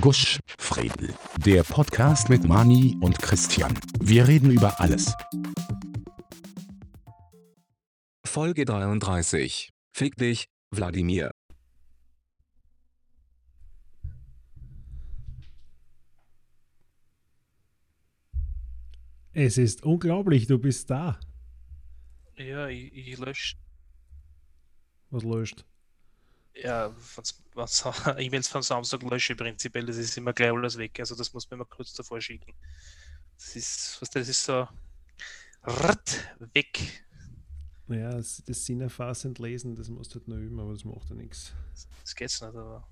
Gusch, Fredel. Der Podcast mit Mani und Christian. Wir reden über alles. Folge 33. Fick dich, Wladimir. Es ist unglaublich, du bist da. Ja, ich, ich lösche. Was löscht? Ja, E-Mails von Samstag lösche prinzipiell, das ist immer gleich alles weg. Also das muss man immer kurz davor schicken. Das ist, was das ist so rrrt, weg. Naja, das, das sinnerfassend lesen, das musst du halt noch üben, aber das macht ja nichts. Das geht's nicht, aber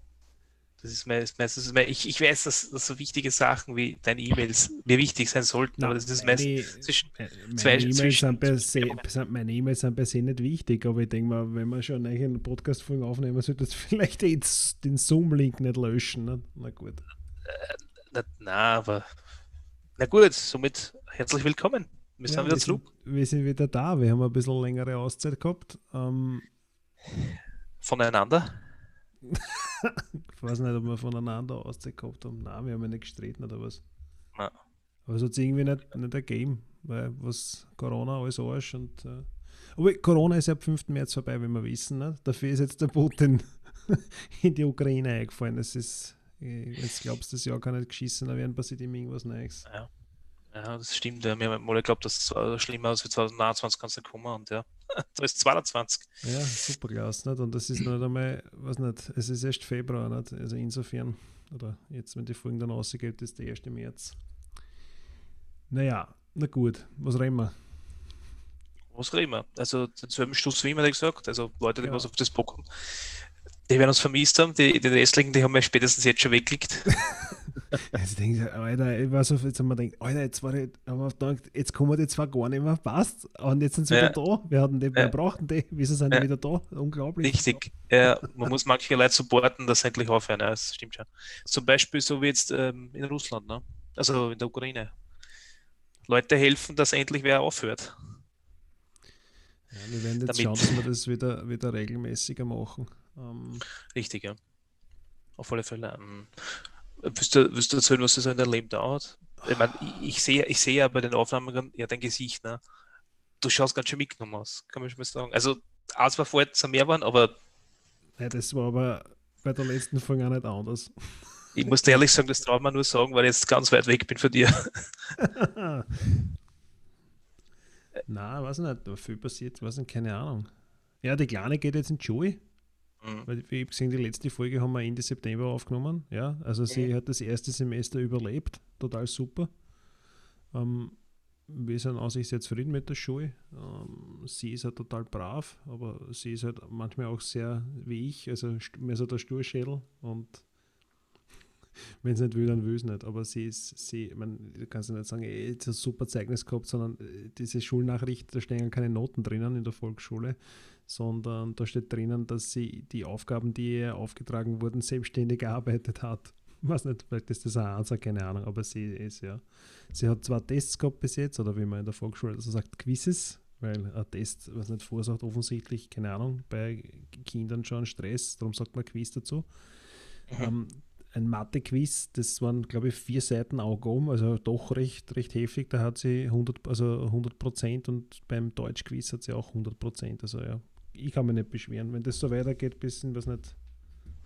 das ist me- ist meistens, me- ich, ich weiß, dass, dass so wichtige Sachen wie deine E-Mails mir wichtig sein sollten, aber das ist meistens zwischen, Äh, zwei- Meine E-Mails zwischen- sind, per se, sind, meine E-Mails sind per se nicht wichtig, aber ich denke mal, wenn wir schon eine Podcast-Folge aufnehmen, sollte das vielleicht den Zoom-Link nicht löschen. Ne? Na gut. na, na, aber na gut, somit herzlich willkommen. Wir sind Ja, wieder wir, zurück sind, wir sind wieder da. Wir haben ein bisschen längere Auszeit gehabt. Ähm, voneinander. Ich weiß nicht, ob wir voneinander Auszeit gehabt haben. Nein, wir haben ja nicht gestritten oder was. Na. Aber es hat sich irgendwie nicht, nicht ergeben, weil was Corona alles Arsch und. Äh, aber Corona ist ja ab 5. März vorbei, wie wir wissen. Ne? Dafür ist jetzt der Putin in die Ukraine eingefallen. Das ist, jetzt glaubst du, das Jahr kann nicht geschissener werden, passiert ihm irgendwas Neues. Ja, das stimmt. Ja. Wir haben mal geglaubt, dass es schlimmer als wie 2029 kann es nicht kommen und ja, da ist 22. Ja, super klasse, nicht? Und das ist nicht einmal, weiß nicht, es ist erst Februar, nicht? Also insofern, oder jetzt, wenn die Folgen dann rausgeht, ist der 1. März. Naja, na gut, was reden wir? Was reden wir? Also denselben Stuss wie immer gesagt. Also Leute, die Ja. was auf das Bock haben, die werden uns vermisst haben. Die, die Restlichen, die haben wir spätestens jetzt schon weggeklickt. Jetzt denke ich, Alter, ich weiß auf, jetzt haben wir gedacht, Alter, jetzt, war ich, haben wir gedacht, jetzt kommen die zwar gar nicht mehr, passt, und jetzt sind sie Ja. wieder da. Wir, hatten die, wir Ja. brauchten die, wieso sind die Ja. wieder da? Unglaublich. Richtig. Ja, man muss manche Leute supporten, dass sie endlich aufhören. Ja, das stimmt schon. Zum Beispiel so wie jetzt ähm, in Russland, ne? also in der Ukraine. Leute helfen, dass endlich wer aufhört. Ja, wir werden jetzt Damit- schauen, dass wir das wieder, wieder regelmäßiger machen. Ähm, Richtig, ja. Auf alle Fälle. Ähm, willst, du, willst du erzählen, was das so in deinem Leben dauert? Ich meine, ich, sehe ich sehe ja bei den Aufnahmen ja dein Gesicht, ne? Du schaust ganz schön mitgenommen aus, kann man schon mal sagen. Also, auch zwar vorher sind mehr waren, aber ja, das war aber bei der letzten Folge auch nicht anders. ich muss dir ehrlich sagen, das traut man nur sagen, weil ich jetzt ganz weit weg bin von dir. Nein, weiß nicht, da viel passiert, weiß nicht, keine Ahnung. Ja, die Kleine geht jetzt in Schule, Mhm. ich gesehen, die letzte Folge haben wir Ende September aufgenommen. Ja, also sie hat das erste Semester überlebt, total super. Ähm, wir sind an sich sehr zufrieden mit der Schule. Ähm, sie ist halt total brav, aber sie ist halt manchmal auch sehr wie ich, also mehr so der Sturschädel und wenn sie nicht will, dann will sie nicht. Aber sie ist, sie, ich meine, du kannst ja nicht sagen, ey, jetzt ein super Zeugnis gehabt, sondern äh, diese Schulnachricht, da stehen ja keine Noten drinnen in der Volksschule, sondern da steht drinnen, dass sie die Aufgaben, die ihr aufgetragen wurden, selbstständig erarbeitet hat. Ich weiß nicht, vielleicht ist das ein Ansatz, keine Ahnung, aber sie ist ja. Sie hat zwar Tests gehabt bis jetzt, oder wie man in der Volksschule so sagt, Quizzes, weil ein Test, was nicht verursacht, offensichtlich, keine Ahnung, bei Kindern schon Stress, darum sagt man Quiz dazu. Ähm, ein Mathe-Quiz, das waren, glaube ich, vier Seiten Augen, also doch recht, recht heftig. Da hat sie 100, also 100 Prozent und beim Deutsch-Quiz hat sie auch 100 Prozent. Also ja, ich kann mich nicht beschweren. Wenn das so weitergeht, bis in was nicht,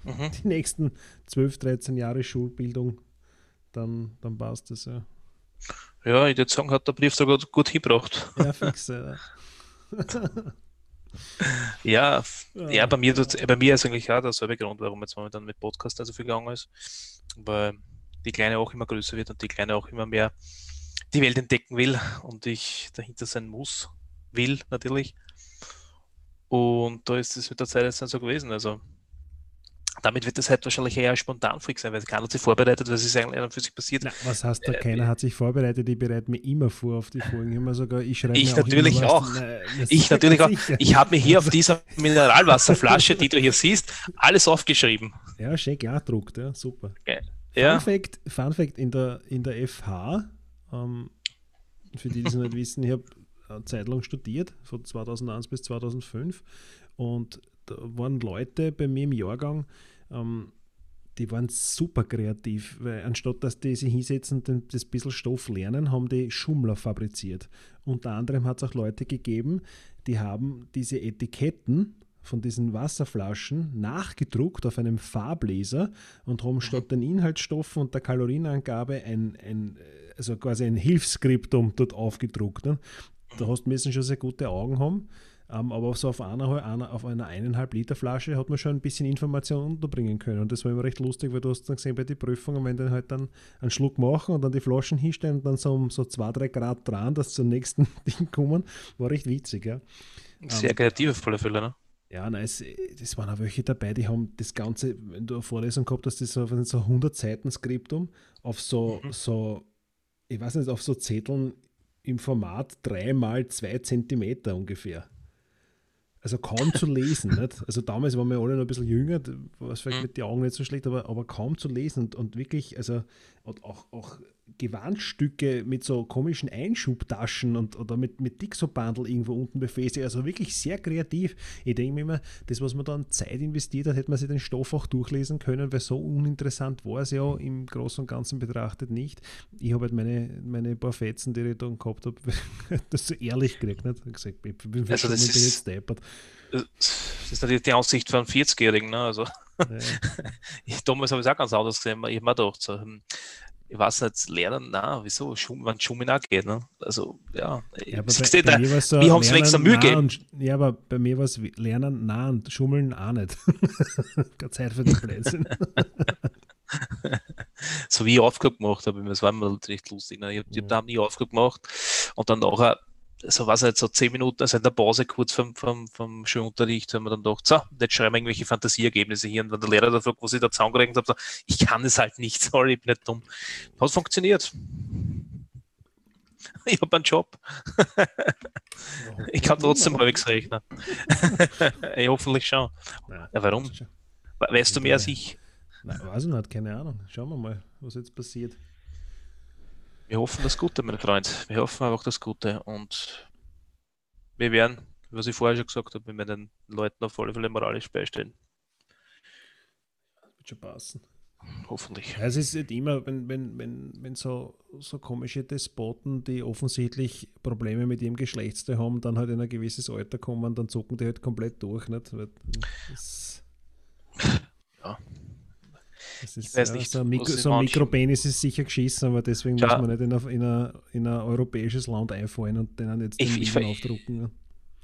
Mhm. die nächsten 12, 13 Jahre Schulbildung, dann, dann passt das ja. Ja, ich würde sagen, hat der Brief da gut, hingebracht. Ja, fix. Äh, Ja, f- ja, bei mir, tut's- bei mir ist eigentlich auch derselbe Grund, warum jetzt momentan mit Podcast so viel gegangen ist. Weil die Kleine auch immer größer wird und die Kleine auch immer mehr die Welt entdecken will und ich dahinter sein muss, will natürlich. Und da ist es mit der Zeit jetzt dann so gewesen. Also damit wird das halt wahrscheinlich eher spontan freak sein, weil keiner hat sich vorbereitet, was ist eigentlich an für sich passiert. na, was heißt da, keiner hat sich vorbereitet, ich bereite mich immer vor auf die Folgen. Immer sogar, ich schreibe Ich mir auch natürlich auch. Nein, das Ich natürlich auch. sicher. Ich habe mir hier auf dieser Mineralwasserflasche, die du hier siehst, alles aufgeschrieben. Ja, schön klar druckt, ja, super. Ja, Fun Fact, Fun Fact in der, in der FH, ähm, für die, die es nicht wissen, ich habe eine Zeit lang studiert, von 2001 bis 2005 und da waren Leute bei mir im Jahrgang, ähm, die waren super kreativ, weil anstatt dass die sich hinsetzen und das bisschen Stoff lernen, haben die Schummler fabriziert. Unter anderem hat es auch Leute gegeben, die haben diese Etiketten von diesen Wasserflaschen nachgedruckt auf einem Farbleser und haben statt den Inhaltsstoffen und der Kalorienangabe ein, ein also quasi ein Hilfsskriptum dort aufgedruckt. Ne? Da hast du müssen schon sehr gute Augen haben. Um, aber so auf einer, einer, auf einer eineinhalb Liter Flasche hat man schon ein bisschen Information unterbringen können. Und das war immer recht lustig, weil du hast dann gesehen bei den Prüfungen, wenn die halt dann einen Schluck machen und dann die Flaschen hinstellen und dann so um so zwei, drei Grad dran, dass zum nächsten Ding kommen, war recht witzig. Ja. Sehr um, kreativ auf alle Fälle, ne? Ja, nein, es, das waren auch welche dabei, die haben das Ganze, wenn du eine Vorlesung gehabt hast, das so, so 100 Seiten Skriptum auf so, mhm. so, ich weiß nicht, auf so Zetteln im Format 3 mal 2 Zentimeter ungefähr. Also kaum zu lesen. nicht? Also damals waren wir alle noch ein bisschen jünger, was vielleicht mhm. mit den Augen nicht so schlecht, aber, aber kaum zu lesen und, und wirklich, also und auch, auch Gewandstücke mit so komischen Einschubtaschen und oder mit, mit Dixo-Bundle irgendwo unten befestigt. Also wirklich sehr kreativ. Ich denke mir immer, das, was man dann Zeit investiert hat, hätte man sich den Stoff auch durchlesen können, weil so uninteressant war es ja im Großen und Ganzen betrachtet nicht. Ich habe halt meine, meine paar Fetzen, die ich dann gehabt habe, das so ehrlich gekriegt. Nicht? Ich gesagt, ich bin also das ist, jetzt deppert. Das ist natürlich die Aussicht von 40-Jährigen. Ne? Also, ja. ich, damals habe ich es auch ganz anders gesehen. Ich habe mir gedacht, so, hm, ich weiß nicht, lernen, na, wieso, Schum, wenn Schummen auch geht, ne? Also, ja, ja bei, bei da, mir so wir haben es extra Mühe gegeben. Ja, aber bei mir war es Lernen nah und Schummeln auch nicht. Keine Zeit für den Blödsinn. so wie ich gemacht habe, das war immer recht lustig. Ne? Ich habe ja. hab da nie Aufgabe gemacht und dann nachher so was jetzt so zehn Minuten, also in der Pause kurz vom, vom, vom Schulunterricht, haben wir dann gedacht, so, jetzt schreiben wir irgendwelche Fantasieergebnisse hier. Und wenn der Lehrer da fragt, was ich da zusammengerechnet habe, so, ich kann es halt nicht, sorry, ich bin nicht dumm. Hat funktioniert. Ich habe einen Job. ich kann trotzdem halbwegs rechnen. ja, hoffentlich schon. Ja, warum? Weißt du mehr als ich? Nein, weiß ich nicht, keine Ahnung. Schauen wir mal, was jetzt passiert. Wir hoffen das Gute, mein Freund. Wir hoffen einfach das Gute und wir werden, was ich vorher schon gesagt habe, wir werden den Leuten auf alle Fälle moralisch beistehen. Das wird schon passen. Hoffentlich. Ja, es ist nicht immer, wenn, wenn, wenn, wenn so, so komische Despoten, die offensichtlich Probleme mit ihrem Geschlechtsteil haben, dann halt in ein gewisses Alter kommen, dann zucken die halt komplett durch. Nicht? Das, ja. Das ist, ich weiß nicht, so ein, Mikro, so ein Mikropenis ist sicher geschissen, aber deswegen ja. muss man nicht in ein, in, ein, in ein europäisches Land einfallen und denen jetzt den ich, ich, aufdrucken. Ja.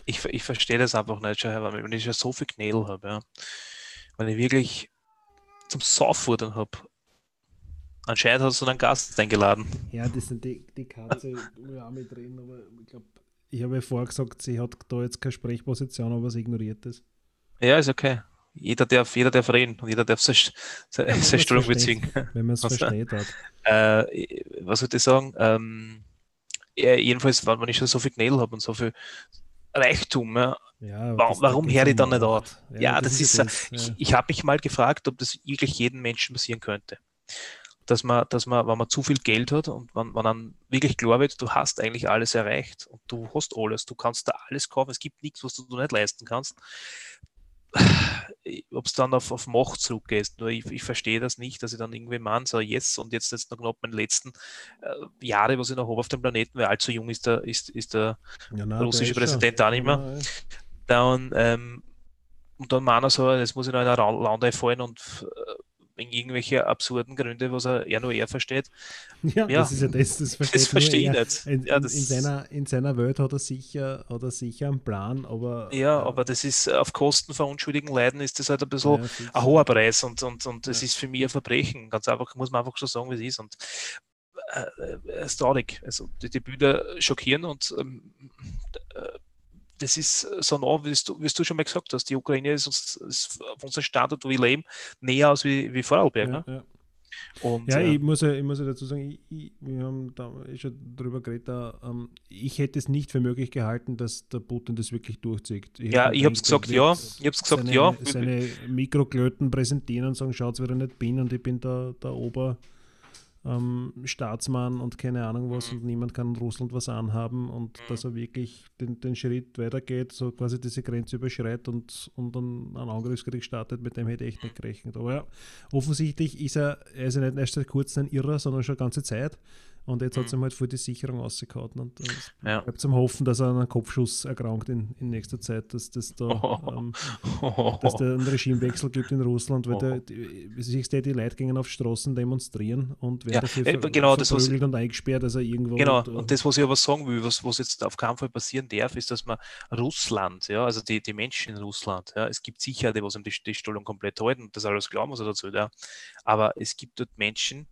Ich, ich verstehe das einfach nicht, wenn ich schon so viel Knädel habe. Ja. Wenn ich wirklich zum Sauffordern habe. Anscheinend hast du einen Gast eingeladen. Ja, das sind die, die Katze, auch mit reden, aber ich glaube, ich habe ja vorher gesagt, sie hat da jetzt keine Sprechposition, aber sie ignoriert das. Ja, ist okay. Jeder darf, jeder darf reden und jeder darf seine, seine ja, Stellung beziehen. Wenn man es versteht hat. Äh, was würde ich sagen? Ähm, ja, jedenfalls, wenn ich schon so viel Knädel habe und so viel Reichtum, ja, ja, warum, warum höre ich dann nicht auf? Ja, das, das ist, das, ich, ich habe mich mal gefragt, ob das wirklich jedem Menschen passieren könnte. Dass man, dass man, wenn man zu viel Geld hat und wenn man dann wirklich klar wird, du hast eigentlich alles erreicht und du hast alles, du kannst da alles kaufen, es gibt nichts, was du nicht leisten kannst, ob es dann auf, auf Macht zurückgeht. Nur ich, ich verstehe das nicht, dass ich dann irgendwie meine, so jetzt und jetzt jetzt noch knapp meine letzten äh, Jahre, was ich noch habe auf dem Planeten, weil allzu jung ist der, ist, ist der ja, nein, russische der Präsident auch nicht mehr. Dann, ähm, und dann meiner so, jetzt muss ich noch in ein Land einfallen und äh, irgendwelche absurden Gründe, was er eher nur er versteht. Ja, ja, das ist ja das, das, das verstehe ich nicht. In, ja, in, in, seiner, in seiner Welt hat er sicher, hat er sicher einen Plan, aber. Ja, äh, aber das ist auf Kosten von unschuldigen Leiden ist das halt ein bisschen ja, ein hoher Preis und, und, und das ist für mich ein Verbrechen. Ganz einfach, muss man einfach schon sagen, wie es ist. Und äh, es ist traurig. Also die, die Bilder schockieren und ähm, äh, das ist äh, so nah, wie du, wie du schon mal gesagt hast, die Ukraine ist, uns, ist auf unser Standort, wo wir leben, näher aus wie, wie Vorarlberg. Ja, ne? ja. Und, ja, äh, ich, muss ja, ich muss ja dazu sagen, ich, ich, wir haben da schon drüber geredet, da, ähm, ich hätte es nicht für möglich gehalten, dass der Putin das wirklich durchzieht. Ich ja, ich habe es gesagt, ja. Ich habe gesagt, seine, ja. Seine Mikroklöten präsentieren und sagen, schaut, wer ich nicht bin und ich bin der, der Ober, ähm, Staatsmann und keine Ahnung was Mhm. und niemand kann in Russland was anhaben und dass er wirklich den, den Schritt weitergeht, so quasi diese Grenze überschreitet und, und dann einen Angriffskrieg startet, mit dem hätte ich echt nicht gerechnet. Aber ja, offensichtlich ist er, er ist ja nicht erst seit kurzem ein Irrer, sondern schon ganze Zeit. Und jetzt hat es ihm halt voll die Sicherung ausgehauen. Und es Ja. bleibt zum Hoffen, dass er an einem Kopfschuss erkrankt in, in nächster Zeit, dass das da ähm, dass der einen Regimewechsel gibt in Russland, weil der, die, siehst du, die Leute gingen auf Straßen demonstrieren und werden Ja, dafür äh, genau, das, was- und eingesperrt, also irgendwo. Genau, und, äh, und das, was ich aber sagen will, was, was jetzt auf keinen Fall passieren darf, ist, dass man Russland, ja, also die, die Menschen in Russland, ja, es gibt sicher die, was ihm die, die Stellung komplett halten, das alles glauben muss er dazu, ja. Aber es gibt dort Menschen, und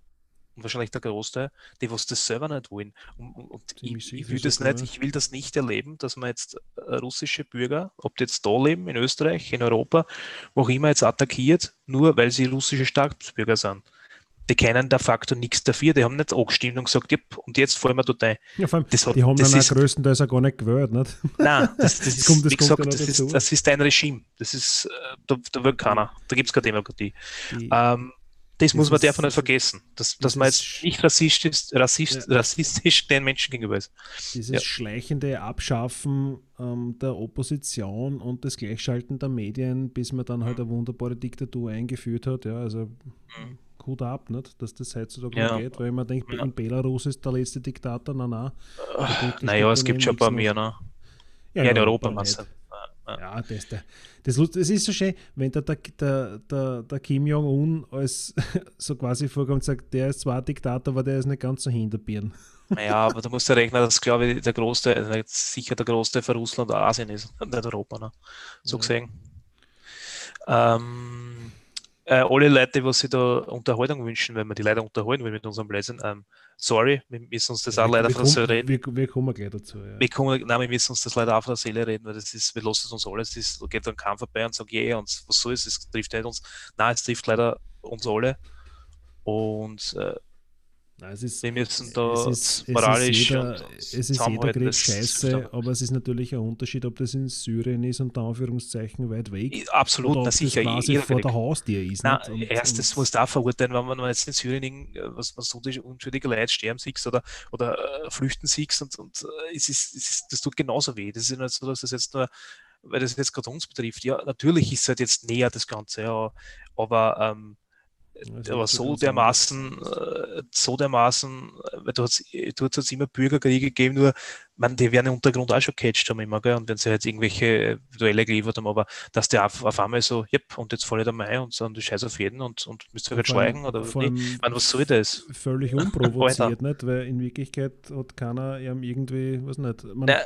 wahrscheinlich der Großteil, die was das selber nicht wollen. Und, und, ich, ich, will das nicht, ich will das nicht erleben, dass man jetzt äh, russische Bürger, ob die jetzt da leben, in Österreich, in Europa, wo auch immer jetzt attackiert, nur weil sie russische Staatsbürger sind. Die kennen de facto nichts dafür, die haben nicht angestimmt und gesagt, yep, und jetzt fallen wir dort ein. ja, vor allem, das hat- die haben das dann auch ist- größtenteils auch gar nicht gewählt. Nicht? Nein, das, das ist, kommt- wie gesagt, das ist, das ist ein Regime. Das ist, äh, da, da will keiner. Da gibt es keine Demokratie. Die, Ähm, das muss man davon nicht vergessen, dass, dass man jetzt nicht rassistisch, rassist, Ja. rassistisch den Menschen gegenüber ist. dieses ja. schleichende Abschaffen ähm, der Opposition und das Gleichschalten der Medien, bis man dann halt Mhm. eine wunderbare Diktatur eingeführt hat. Ja, also Hut ab, nicht, dass das heutzutage Ja. geht, weil man denkt, Ja. in Belarus ist der letzte Diktator, na na. Naja, es gibt eben schon ein paar mehr, ne? Ja, in Europa, du. Ja, ja. Ja, das, der, das, das ist so schön, wenn der, der, der, der, Kim Jong-un als so quasi vorkommt und sagt, der ist zwar ein Diktator, aber der ist nicht ganz so hinterbirnen. Naja, aber du musst ja rechnen, dass, glaube ich, der größte, also sicher der größte für Russland Asien ist, und nicht Europa, ne? so Ja. gesehen. Ähm, äh, alle Leute, die sich da Unterhaltung wünschen, wenn wir die Leute unterhalten will mit unserem Blödsinn, ähm, sorry, wir müssen uns das auch wir, leider wir, von der Seele reden. wir, wir kommen gleich dazu. Ja. Wir, kommen, nein, wir müssen uns das leider auch von der Seele reden, weil das ist, wir lassen es uns alles, das geht dann Kampf vorbei und sagen, yeah, und was soll es, es trifft nicht uns. Nein, es trifft leider uns alle. Und äh, Nein, es ist, wir müssen da es ist, es moralisch ist jeder, es ist jeder zusammenhalten, Krieg scheiße, aber es ist natürlich ein Unterschied, ob das in Syrien ist, unter Anführungszeichen weit weg, absolut, oder ob na das sicher, quasi jeder vor Krieg. der Haustür ist. Nicht? Und- erstes du auch verurteilen, wenn man jetzt in Syrien äh, was, was unschuldige unschuldige Leute sterben siehst oder, oder äh, flüchten siehst und, und äh, es ist, es ist, das tut genauso weh. Das ist nicht so, dass das jetzt nur, weil das jetzt gerade uns betrifft. Ja, natürlich ist es halt jetzt näher das Ganze, ja, aber, ähm, Das aber ist so ganz dermaßen, äh, so dermaßen, äh, weil du hast du hast jetzt immer Bürgerkriege gegeben, nur man, die werden im Untergrund auch schon gecatcht haben immer, gell? Und wenn sie halt irgendwelche Duelle geliefert haben, aber dass der auf, auf einmal so, yep, und jetzt falle ich da mal und so und die Scheiß auf jeden und, und müsst ihr halt schweigen oder Ich meine, was soll das? völlig unprovoziert, nicht? Weil in Wirklichkeit hat keiner irgendwie, was nicht, man, Na,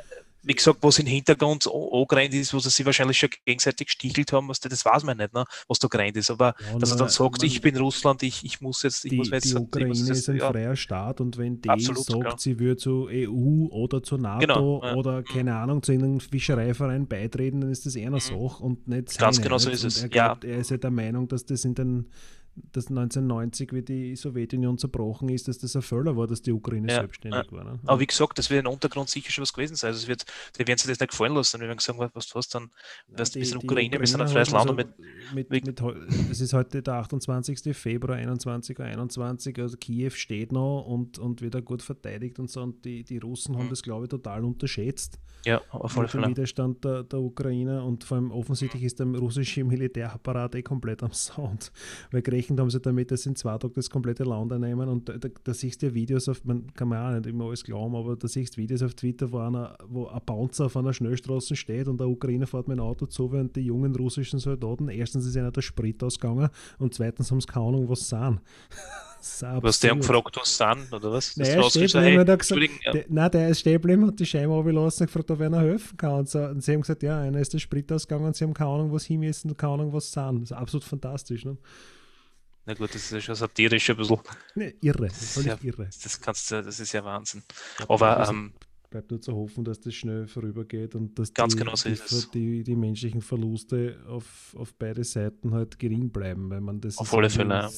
wie gesagt, was im Hintergrund angerannt ist, wo sie sich wahrscheinlich schon gegenseitig gestichelt haben, was, das weiß man nicht, ne, was da gerannt ist. Aber Ja, dass er dann sagt, ich bin Russland, ich, ich muss jetzt, ich die, muss jetzt, die Ukraine jetzt, ist ein ja, freier Staat und wenn die Absolut, sagt, klar. sie würde zur EU oder zur NATO Genau, ja. oder keine Ahnung, zu einem Fischereiverein beitreten, dann ist das eher eine Sache und nicht Ganz seine, genau so ist Und es, Er, glaubt, er ist ja der Meinung, dass das in den dass 1990, wie die Sowjetunion zerbrochen ist, dass das ein Fehler war, dass die Ukraine Ja, selbstständig war. Ne? Aber wie gesagt, das wird im Untergrund sicher schon was gewesen sein. Also es wird, die werden sich das nicht gefallen lassen. Wir werden sagen, was, was, was dann, was, wir sind Ukraine, wir sind ein freies Land mit, mit, mit- es ist heute der 28. Februar 21 Uhr 21, also Kiew steht noch und, und wird auch gut verteidigt und so und die, die Russen haben Mhm. das glaube ich total unterschätzt ja, auf alle Fälle. Widerstand der, der Ukrainer und vor allem offensichtlich ist der russische Militärapparat eh komplett am Sound, weil gerechnet haben sie damit, dass sie in zwei Tagen das komplette Land einnehmen und da, da, da siehst du ja Videos auf, man kann man auch nicht immer alles glauben, aber da siehst du Videos auf Twitter, wo, einer, wo ein Bouncer auf einer Schnellstraße steht und der Ukrainer fährt mit dem Auto zu, während die jungen russischen Soldaten, erstens ist einer der Sprit ausgegangen und zweitens haben sie keine Ahnung, was sie sind. Den absurd. gefragt, was sind, oder was? Das Naja, gesagt, neben hey, mir, der gesagt, ja, der, nein, der ist stehen geblieben, hat die Scheibe runtergelassen und gefragt, ob er ihnen helfen kann. Und, so, und sie haben gesagt, ja, einer ist der Sprit ausgegangen und sie haben keine Ahnung, was hin ist und keine Ahnung, was sind. Das ist absolut fantastisch. Ne? Na gut, das ist ja schon satirisch ein bisschen. Ne, irre, Das ist ja- irre. Das kannst du, das ist ja Wahnsinn. Aber also ähm, bleibt nur zu hoffen, dass das schnell vorübergeht und dass die, genau so die, ist die, die menschlichen Verluste auf, auf beide Seiten halt gering bleiben, weil man das Auf ist alle Fälle, ja.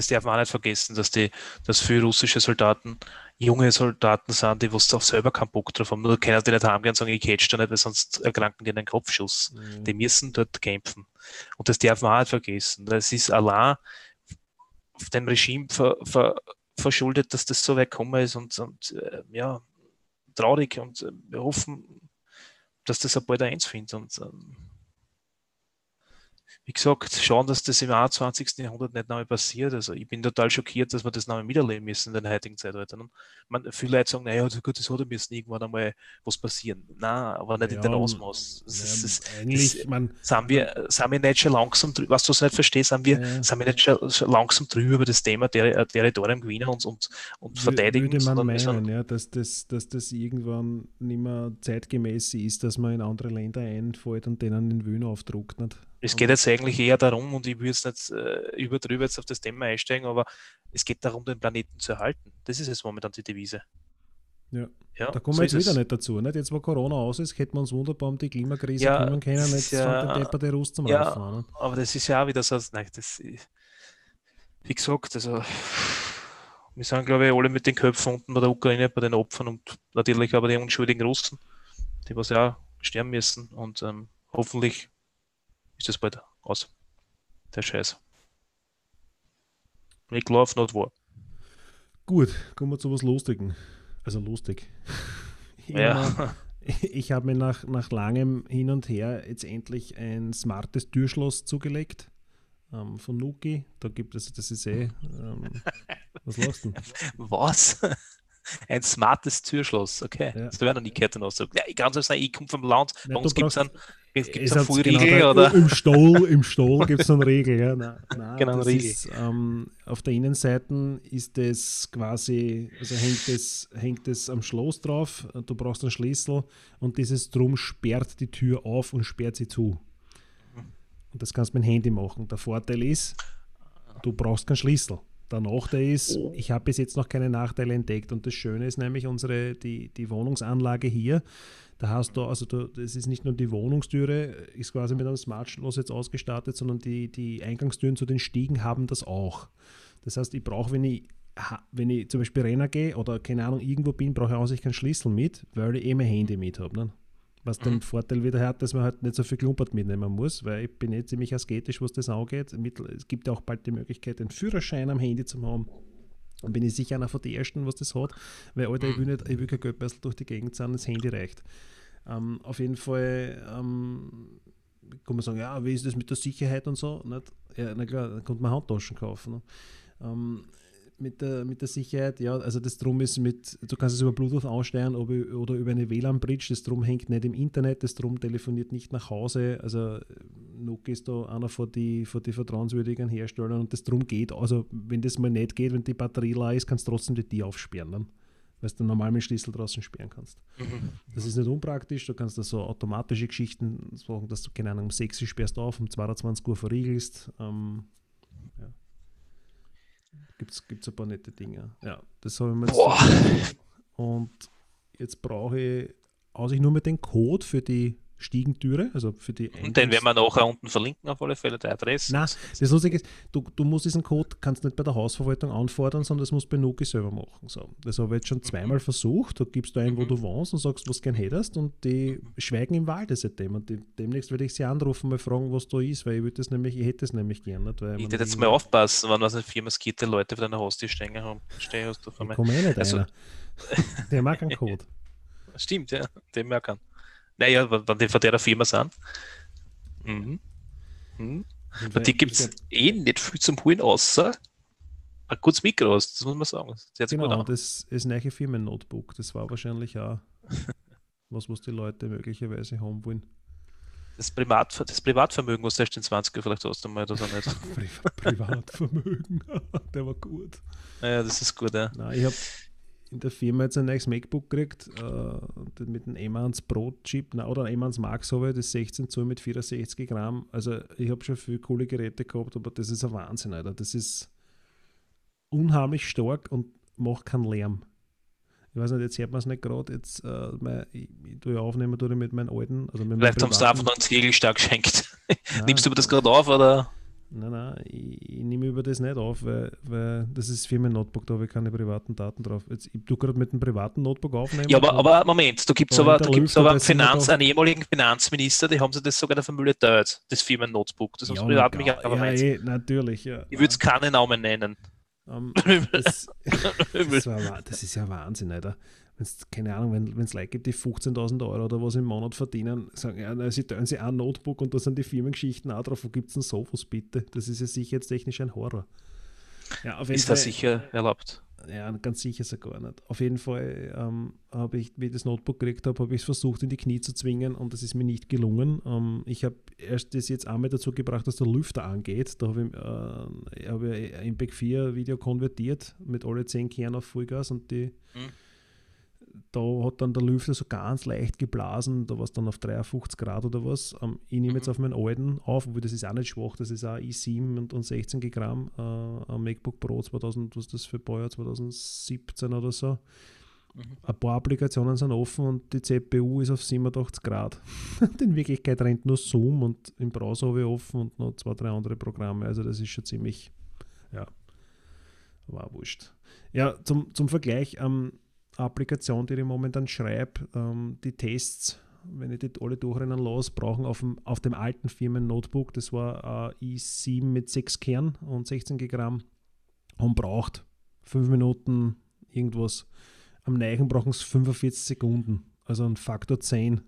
Das darf man auch nicht vergessen, dass die, dass viele russische Soldaten junge Soldaten sind, die was auch selber keinen Bock drauf haben. Nur können die nicht heimgehen und sagen, ich catch da nicht, weil sonst erkranken die einen Kopfschuss. Ja. Die müssen dort kämpfen. Und das darf man auch nicht vergessen. Das ist allein auf dem Regime ver, ver, verschuldet, dass das so weit gekommen ist und, und äh, ja, traurig und äh, wir hoffen, dass das ein bald eins findet und ähm, wie gesagt, schauen, dass das im 21. Jahrhundert nicht mehr passiert. Also ich bin total schockiert, dass wir das noch miterleben müssen in der heutigen Zeitalter. Man, viele Leute sagen, naja, gut, das hat müssen irgendwann einmal was passieren. Nein, aber nicht ja, in dem Ausmaß. Das, ja, das, eigentlich, das, man, sind, wir, sind wir nicht schon langsam drüber, was du es nicht verstehst, sind wir, ja. sind wir nicht schon, langsam drüber über das Thema der, Territorium gewinnen und, und, und verteidigen. Würde man meinen, ja, dass, das, dass das irgendwann nicht mehr zeitgemäß ist, dass man in andere Länder einfällt und denen den Wien aufdruckt. Nicht? Es geht jetzt eigentlich eher darum, und ich will jetzt nicht äh, überdrüber jetzt auf das Thema einsteigen, aber es geht darum, den Planeten zu erhalten. Das ist jetzt momentan die Devise. Ja. ja da kommen so wir jetzt wieder nicht dazu. Nicht? Jetzt, wo Corona aus ist, hätten wir uns wunderbar um die Klimakrise ja, kümmern können. Jetzt ja, der Depper der Rust zum ja, Rausfahren. Aber das ist ja auch wieder so, nein, das, wie gesagt, also wir sind, glaube ich, alle mit den Köpfen unten bei der Ukraine, bei den Opfern und natürlich aber die unschuldigen Russen, die was ja sterben müssen. Und ähm, hoffentlich ist das bald aus. Der Scheiß. Make love, not war. Gut, kommen wir zu was Lustigen. Also lustig. Ja. Ich habe mir nach, nach langem Hin und Her jetzt endlich ein smartes Türschloss zugelegt ähm, von Nuki. Da gibt es, das ist eh. Ähm, was lachst du? Was? Ein smartes Türschloss, okay. Ja. Das wäre noch nie gehört. Ja, ich kann so sagen, ich komme vom Land, bei uns gibt es einen Gibt es Regel, genau, oder? Im Stall, im Stall gibt es eine Regel. Ja. Nein, nein, genau, eine Regel. Ist, ähm, auf der Innenseite ist es quasi, also hängt es, hängt es am Schloss drauf, du brauchst einen Schlüssel und dieses Drum sperrt die Tür auf und sperrt sie zu. Und das kannst du mit dem Handy machen. Der Vorteil ist, du brauchst keinen Schlüssel. Der Nachteil ist, ich habe bis jetzt noch keine Nachteile entdeckt. Und das Schöne ist nämlich unsere, die, die Wohnungsanlage hier. Da hast du, also du, das ist nicht nur die Wohnungstüre, ist quasi mit einem Smart-Schloss jetzt ausgestattet, sondern die, die Eingangstüren zu den Stiegen haben das auch. Das heißt, ich brauche, wenn ich, wenn ich zum Beispiel Renner gehe oder keine Ahnung, irgendwo bin, brauche ich auch keinen Schlüssel mit, weil ich eh mein Handy mit habe. Ne? Was mhm. den Vorteil wieder hat, dass man halt nicht so viel Klumpert mitnehmen muss, weil ich bin jetzt eh ziemlich asketisch, was das angeht. Es gibt ja auch bald die Möglichkeit, einen Führerschein am Handy zu haben. Dann bin ich sicher einer von den Ersten, was das hat, weil, Alter, ich will, nicht, ich will kein Geldbeutel durch die Gegend sein, das Handy reicht. Ähm, auf jeden Fall ähm, kann man sagen, ja, wie ist das mit der Sicherheit und so? Nicht? Ja, na klar, dann konnte man Handtaschen kaufen. Ne? Ähm, mit der, mit der Sicherheit, ja, also das Drum ist mit, du kannst es über Bluetooth aussteuern oder über eine WLAN-Bridge, das Drum hängt nicht im Internet, das Drum telefoniert nicht nach Hause, also Nokia ist da einer von die, von die vertrauenswürdigen Herstellern und das Drum geht, also wenn das mal nicht geht, wenn die Batterie leer ist, kannst du trotzdem die Tür aufsperren. Dann weil du normal mit Schlüssel draußen sperren kannst. Mhm. Das ist nicht unpraktisch, du kannst da so automatische Geschichten sagen, dass du, keine Ahnung, um 6 Uhr sperrst auf, um 22 Uhr verriegelst. Ähm, ja. Gibt es ein paar nette Dinge. Ja, das habe ich mir jetzt Und jetzt brauche ich, aus ich nur mit den Code für die Stiegentüre, also für die Und den werden wir nachher unten verlinken auf alle Fälle, der Adresse. Nein, das Lustige ist, du, du musst diesen Code, kannst nicht bei der Hausverwaltung anfordern, sondern das musst bei Nuki selber machen. So, das habe ich jetzt schon zweimal mhm. versucht, da gibst du ein, wo mhm. du wohnst und sagst, was du gern hättest und die schweigen im Walde seitdem und die, demnächst werde ich sie anrufen, mal fragen, was da ist, weil ich würde das nämlich, ich hätte es nämlich gerne. ich hätte jetzt mal aufpassen, wenn was eine Firma Skite Leute für deine Haustierstänge haben. Steh hast du vor mir. Komm eh nicht also, einer. Der mag einen Code. Stimmt, ja, den er. Naja, wenn die von der Firma sind. Mhm. Mhm. Bei dir gibt es eh nicht viel zum Holen, außer ein gutes Mikro, das muss man sagen. Das genau, das ist ein neue Firmen-Notebook. Das war wahrscheinlich auch was, was die Leute möglicherweise haben wollen. Das, Privat, das Privatvermögen, was du erst in 20 vielleicht hast du mal oder so nicht. Privatvermögen, der war gut. Ja, das ist gut, ja. Nein, ich habe in der Firma jetzt ein neues MacBook gekriegt, äh, mit einem M1 Pro Chip, na, oder M1 Max habe ich, das 16 Zoll mit 64 Gramm. Also ich habe schon viele coole Geräte gehabt, aber das ist ein Wahnsinn, Alter. Das ist unheimlich stark und macht keinen Lärm. Ich weiß nicht, jetzt hört man es nicht gerade, jetzt äh, mein, ich, ich tue aufnehmen tue mit meinen alten. Also mit Vielleicht haben sie einfach noch einen Ziegel stark geschenkt. Nimmst du das gerade auf oder? Nein, nein, ich, ich nehme über das nicht auf, weil, weil das ist Firmen-Notebook, da habe ich keine privaten Daten drauf. Jetzt, ich tue gerade mit dem privaten Notebook aufnehmen. Ja, aber, aber Moment, da gibt es aber, da gibt's aber einen, Finanz, einen ehemaligen Finanzminister, die haben sie das sogar der Familie teilt, das Firmen-Notebook. Das haben sie privat mich aber ja, meins. eh, natürlich, ja. Ich würde es keinen Namen nennen. Ähm, das, das, war, wa- das ist ja Wahnsinn, Alter. Wenn's, keine Ahnung, wenn es Leute gibt, die 15.000 Euro oder was im Monat verdienen, sagen, ja, na, sie teilen sich ein Notebook und da sind die Firmengeschichten auch drauf. Wo gibt es denn sowas bitte? Das ist ja sicherheitstechnisch ein Horror. Ja, Ist Fall, das sicher erlaubt? Ja, ganz sicher sogar nicht. Auf jeden Fall ähm, habe ich, wie ich das Notebook gekriegt habe, habe ich es versucht in die Knie zu zwingen und das ist mir nicht gelungen. Ähm, ich habe erst das jetzt einmal dazu gebracht, dass der Lüfter angeht. Da habe ich, äh, ich habe ja ein MPEG 4 Video konvertiert mit alle 10 Kernen auf Vollgas und die Hm. Da hat dann der Lüfter so ganz leicht geblasen, da war es dann auf 53 Grad oder was. Ähm, ich nehme jetzt Mhm. auf meinen alten auf, obwohl das ist auch nicht schwach, das ist auch i7 und, und 16 Gramm, äh, ein MacBook Pro 2000, was ist das für Baujahr, 2017 oder so. Mhm. Ein paar Applikationen sind offen und die CPU ist auf 87 Grad. In Wirklichkeit rennt nur Zoom und im Browser habe ich offen und noch zwei, drei andere Programme. Also das ist schon ziemlich, ja, war wurscht. Ja, zum, zum Vergleich, ähm, Applikation, die ich momentan schreibe, ähm, die Tests, wenn ich die alle durchrennen lasse, brauchen auf dem, auf dem alten Firmen-Notebook, das war äh, i7 mit 6 Kern und 16 Gramm, und braucht 5 Minuten irgendwas. Am Neichen brauchen es 45 Sekunden, also ein Faktor 10.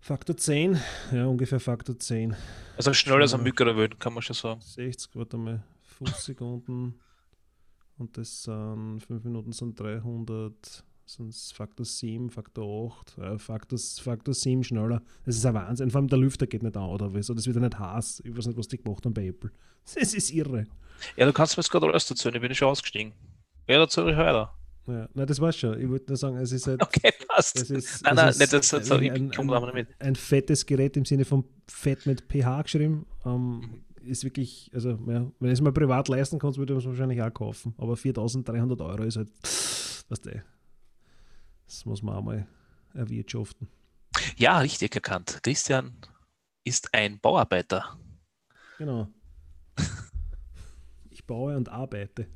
Faktor 10, ja, ungefähr Faktor 10. Also schneller als ein. Mücker erwähnt, kann man schon sagen. 60, warte mal, 50 Sekunden und das sind 5 Minuten sind 300, sonst Faktor 7, Faktor 8, äh, Faktor, Faktor 7 schneller. Das ist ein Wahnsinn. Vor allem der Lüfter geht nicht an oder was, das wird ja nicht heiß. Ich weiß nicht, was die gemacht haben bei Apple. Das ist irre. Ja, du kannst mir jetzt gerade alles dazu, ich bin schon ausgestiegen. Ja, dazu ich weiter. Ja, nein, das war's schon. Ich wollte nur sagen, es ist halt. Okay, passt. Es ist, Nein, es nein, ist nicht, das- das- ein, ich ein, ein, ein fettes Gerät im Sinne von fett mit pH geschrieben. Ähm, Mhm. Ist wirklich, also ja, wenn ich es mal privat leisten kann, würde ich es wahrscheinlich auch kaufen. Aber 4300 Euro ist halt, was der. Das muss man auch mal erwirtschaften. Ja, richtig erkannt. Christian ist ein Bauarbeiter. Genau. Ich baue und arbeite.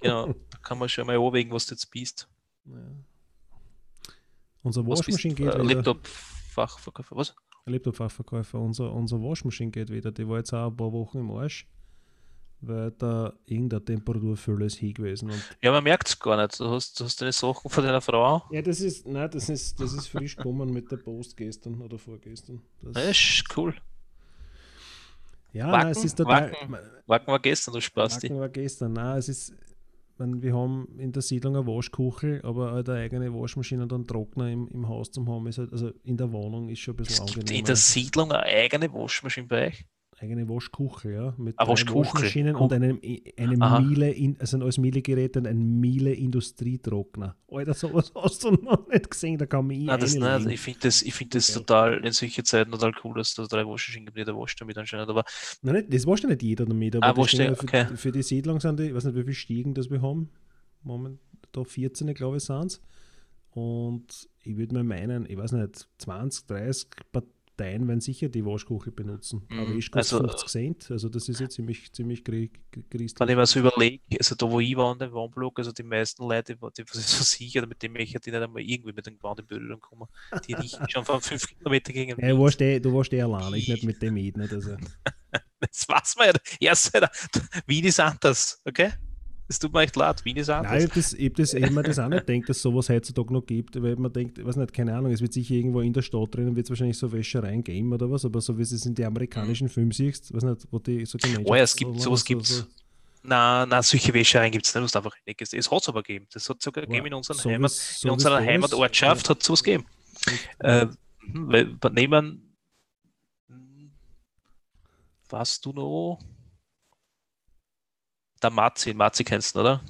Genau, da kann man schon mal überlegen, was du jetzt bist. Ja. Unser Waschmaschine du? geht Äh. Laptop-Fachverkäufer, was? Laptop-Fachverkäufer, unser, unser Waschmaschine geht wieder. Die war jetzt auch ein paar Wochen im Arsch, weil da irgendeine Temperaturfülle ist hier gewesen. Ja, man merkt es gar nicht. Du hast, du hast deine Sachen von deiner Frau. ja, das ist, nein, das ist, das ist frisch gekommen mit der Post gestern oder vorgestern. Das, Das ist cool. ja, Wacken, nein, es ist total. Wacken. Wacken war gestern, du Spasti. Wacken war gestern. Nein, es ist, man, wir haben in der Siedlung eine Waschkuchel, aber halt eine eigene Waschmaschine und einen Trockner im, im Haus zum haben, ist halt, also in der Wohnung ist schon ein Es bisschen gibt angenehmer. in der Siedlung eine eigene Waschmaschine bei euch. Eigene Waschkuchel, ja, mit Ah. Waschmaschinen und einem, einem Aha. Miele, in, also ein als Miele-Gerät und ein Miele-Industrietrockner. Alter, sowas hast du noch nicht gesehen, da kann man Nein, das nicht. Ich finde das, ich find das Okay. total in solchen Zeiten total cool, dass da drei Waschmaschinen gibt, jeder wascht damit anscheinend. Aber Nein, nicht, das wascht ja nicht jeder damit, aber Ah, wascht ja, für, okay. für die Siedlung sind die, ich weiß nicht, wie viele Stiegen das wir haben. Moment, da 14, glaube ich, sind es. Und ich würde mal meinen, ich weiß nicht, 20, 30 Parteien werden sicher die Waschkuchel benutzen. Mhm, Aber ich also- 50 Cent, also das ist ja ziemlich, ziemlich christlich. wenn ich mir so überlege, also da wo ich war an dem Wohnblock, also die meisten Leute, die, was so sicher, mit dem ich die nicht einmal irgendwie mit dem Gewand in Berührung kommen, die riechen schon von fünf Kilometer gegen Ja, du warst eh, du warst eh allein, ich nicht mit dem Eid, nicht? Also. Das weiß man ja. Erst Wien ist anders, okay? Es tut mir echt leid, Wien ist Nein, anders. habe das, ich hab das, mir das auch nicht gedacht, dass sowas heutzutage noch gibt, weil man denkt, ich weiß nicht, keine Ahnung, es wird sicher irgendwo in der Stadt drinnen, wird es wahrscheinlich so Wäschereien geben oder was, aber so wie es in die amerikanischen Filmen siehst, weiß nicht, wo die so Gemeinschaft... Oh ja, es gibt, so- sowas so- gibt's. so- Na, na, solche Wäschereien gibt es nicht, was einfach nicht ist. Es hat es aber gegeben. Das hat es sogar gegeben in, unseren so Heimat, in so wie's unserer. Heimatortschaft, hat es sowas gegeben. Äh, hm, weil, nehmen, hm, was du noch? Der Matzi, Matzi kennst du, oder?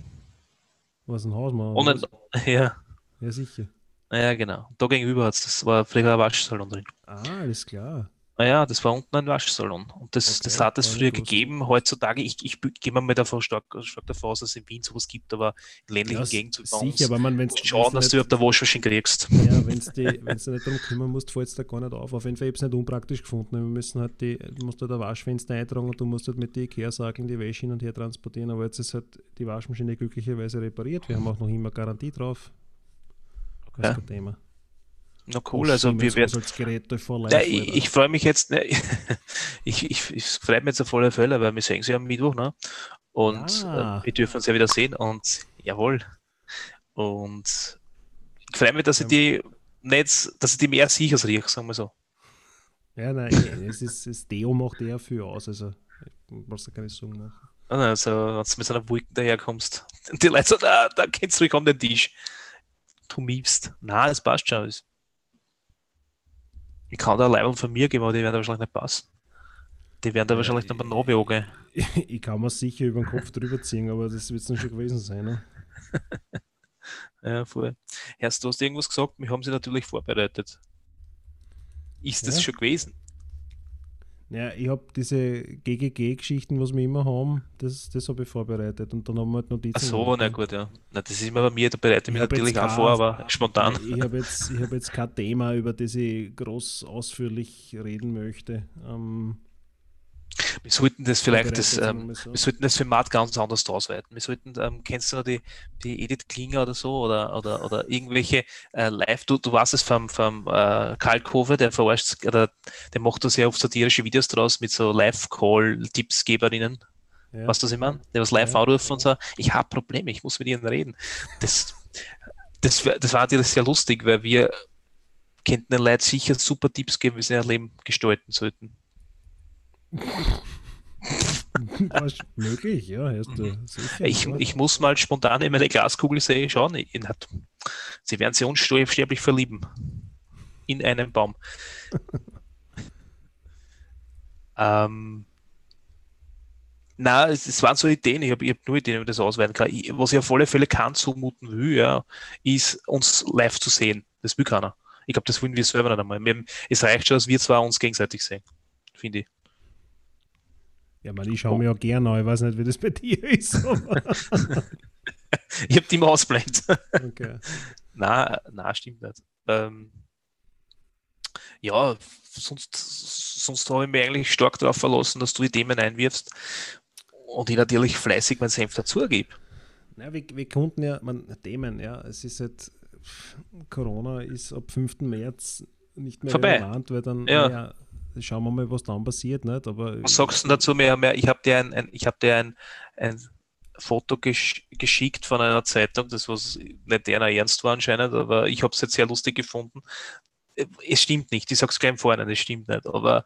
Was ein Hausmann. Ein, ja, Ja, sicher. ja, genau. Da gegenüber hat es, das war ein Waschsalon drin. Ah, alles klar. Naja, das war unten ein Waschsalon. Und das, Okay, das hat es früher gegeben. Heutzutage, ich, ich gehe mal davon stark, stark davon aus, dass es in Wien sowas gibt, aber in ländlichen Ja, Gegenden bei sicher, uns aber man, wenn musst schauen, dass du überhaupt eine Waschmaschine kriegst. Ja, wenn du nicht darum kümmern musst, fällt es da gar nicht auf. Auf jeden Fall habe ich es nicht unpraktisch gefunden. Wir müssen halt die, du musst halt ein Waschfenster eintragen und du musst halt mit den Ikea-Sageln die Wäsche hin und her transportieren. Aber jetzt ist halt die Waschmaschine glücklicherweise repariert. Wir haben auch noch immer Garantie drauf. Das Ja. ist kein Thema. Na cool, also wir werden. Alter. ich, ich freue mich jetzt, ne, ich, ich, ich freue mich jetzt auf alle Fälle, weil wir sehen sie am Mittwoch, ne? Und Ja. äh, wir dürfen uns ja wieder sehen und jawohl. Und ich freue mich, dass ich die nicht, dass ich die mehr sicher rieche, sagen wir so. ja, nein, es ist, das Deo macht eher viel aus. Also, brauchst du keine Sorgen machen. Also, wenn du mit so einer Wolke daherkommst, die Leute sagen, ah, da kennst du ruhig an den Tisch. Du miefst. Na, es passt schon. Ich kann da Leibung von mir geben, aber die werden da wahrscheinlich nicht passen. Die werden da wahrscheinlich dann bei Nobi angehen. Ich kann mir sicher über den Kopf drüber ziehen, aber das wird es dann schon gewesen sein. Ne? Ja, voll. Herst, du hast irgendwas gesagt, wir haben sie natürlich vorbereitet. Ist das Ja. schon gewesen? Ja, ich habe diese GGG-Geschichten, was wir immer haben, das, das habe ich vorbereitet und dann haben wir halt Notizen. Ach so, gemacht, na gut, ja. Na, das ist immer bei mir, da bereite ich mich natürlich auch vor, aber spontan. Ich habe jetzt, ich hab jetzt kein Thema, über das ich groß ausführlich reden möchte. Ähm, Wir sollten das vielleicht, das, ähm, wir so. wir sollten das Format ganz anders ausweiten. Wir sollten, ähm, kennst du noch die, die Edith Klinger oder so oder, oder, oder irgendwelche äh, Live, du, du weißt es vom, vom äh, Karl Kove, der verarscht, oder der macht da sehr oft satirische Videos draus mit so Live-Call-Tippsgeberinnen. ja. Weißt du, was ich meine? Der was live Ja. anrufen und sagt, ich habe Probleme, ich muss mit ihnen reden. Das, das, das war natürlich sehr lustig, weil wir könnten den Leuten sicher super Tipps geben, wie sie ihr Leben gestalten sollten. Was, möglich, ja, sicher. Ich, ja. ich muss mal spontan in meine Glaskugel sehen, schauen. Sie werden sich unsterblich verlieben. In einen Baum. ähm, na, es, es waren so Ideen, ich habe hab nur Ideen, wie man das ausweiten kann. Ich, was ich auf alle Fälle kann zumuten will, ja, ist uns live zu sehen. Das will keiner. Ich glaube, das wollen wir selber nicht einmal. Wir, es reicht schon, dass wir zwar uns gegenseitig sehen. Finde ich. Ja, man, ich schaue mir ja gerne an, ich weiß nicht, wie das bei dir ist. Ich habe die immer ausblendet. okay. Na, na, stimmt nicht. Ähm, ja, sonst, sonst habe ich mich eigentlich stark darauf verlassen, dass du die Themen einwirfst und ich natürlich fleißig meinen Senf dazugebe. Ja, wir, wir konnten ja, man, Themen, ja, es ist halt, Corona ist ab 5. März nicht mehr Vorbei. relevant, weil dann, Ja. naja, schauen wir mal, was dann passiert, nicht? Aber Was sagst du dazu mehr? mehr? Ich habe dir ein, ein, ich hab dir ein, ein Foto gesch geschickt von einer Zeitung, das was nicht einer ernst war anscheinend, aber ich habe es jetzt sehr lustig gefunden. Äh, Es stimmt nicht, ich sage es gleich Vorhinein, es stimmt nicht, aber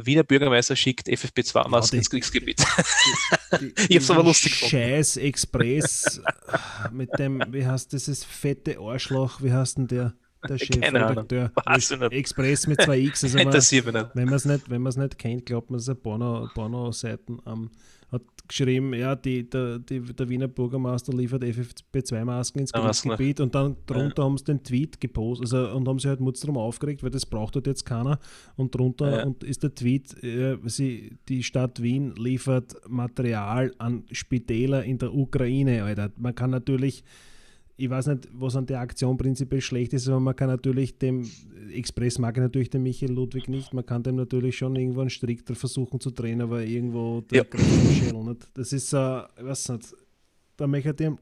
Wiener Bürgermeister schickt FFP2-Masken die- ins Kriegsgebiet. Die- Ich hab's aber die lustig gefunden. Scheiß Express mit dem, wie heißt dieses fette Arschloch, wie heißt denn der, der. Chefredakteur? Express mit zwei X, also man, wenn man es nicht, wenn nicht kennt, glaubt man es ein Porno- Porno-Seiten. ähm, hat geschrieben, ja, die, der, die, der Wiener Bürgermeister liefert FFP2-Masken ins Ja. Kriegsgebiet und dann drunter haben sie den Tweet gepostet also, und haben sich halt Mutz drum aufgeregt, weil das braucht halt jetzt keiner. Und drunter Ja. und ist der Tweet, äh, sie, die Stadt Wien liefert Material an Spitäler in der Ukraine, Alter. Man kann natürlich ich weiß nicht, was an der Aktion prinzipiell schlecht ist, aber man kann natürlich dem Express mag ich natürlich den Michael Ludwig nicht, man kann dem natürlich schon irgendwo einen Strick versuchen zu drehen, aber irgendwo der Ja. Das ist, äh, ich weiß nicht, da möchte ich dem,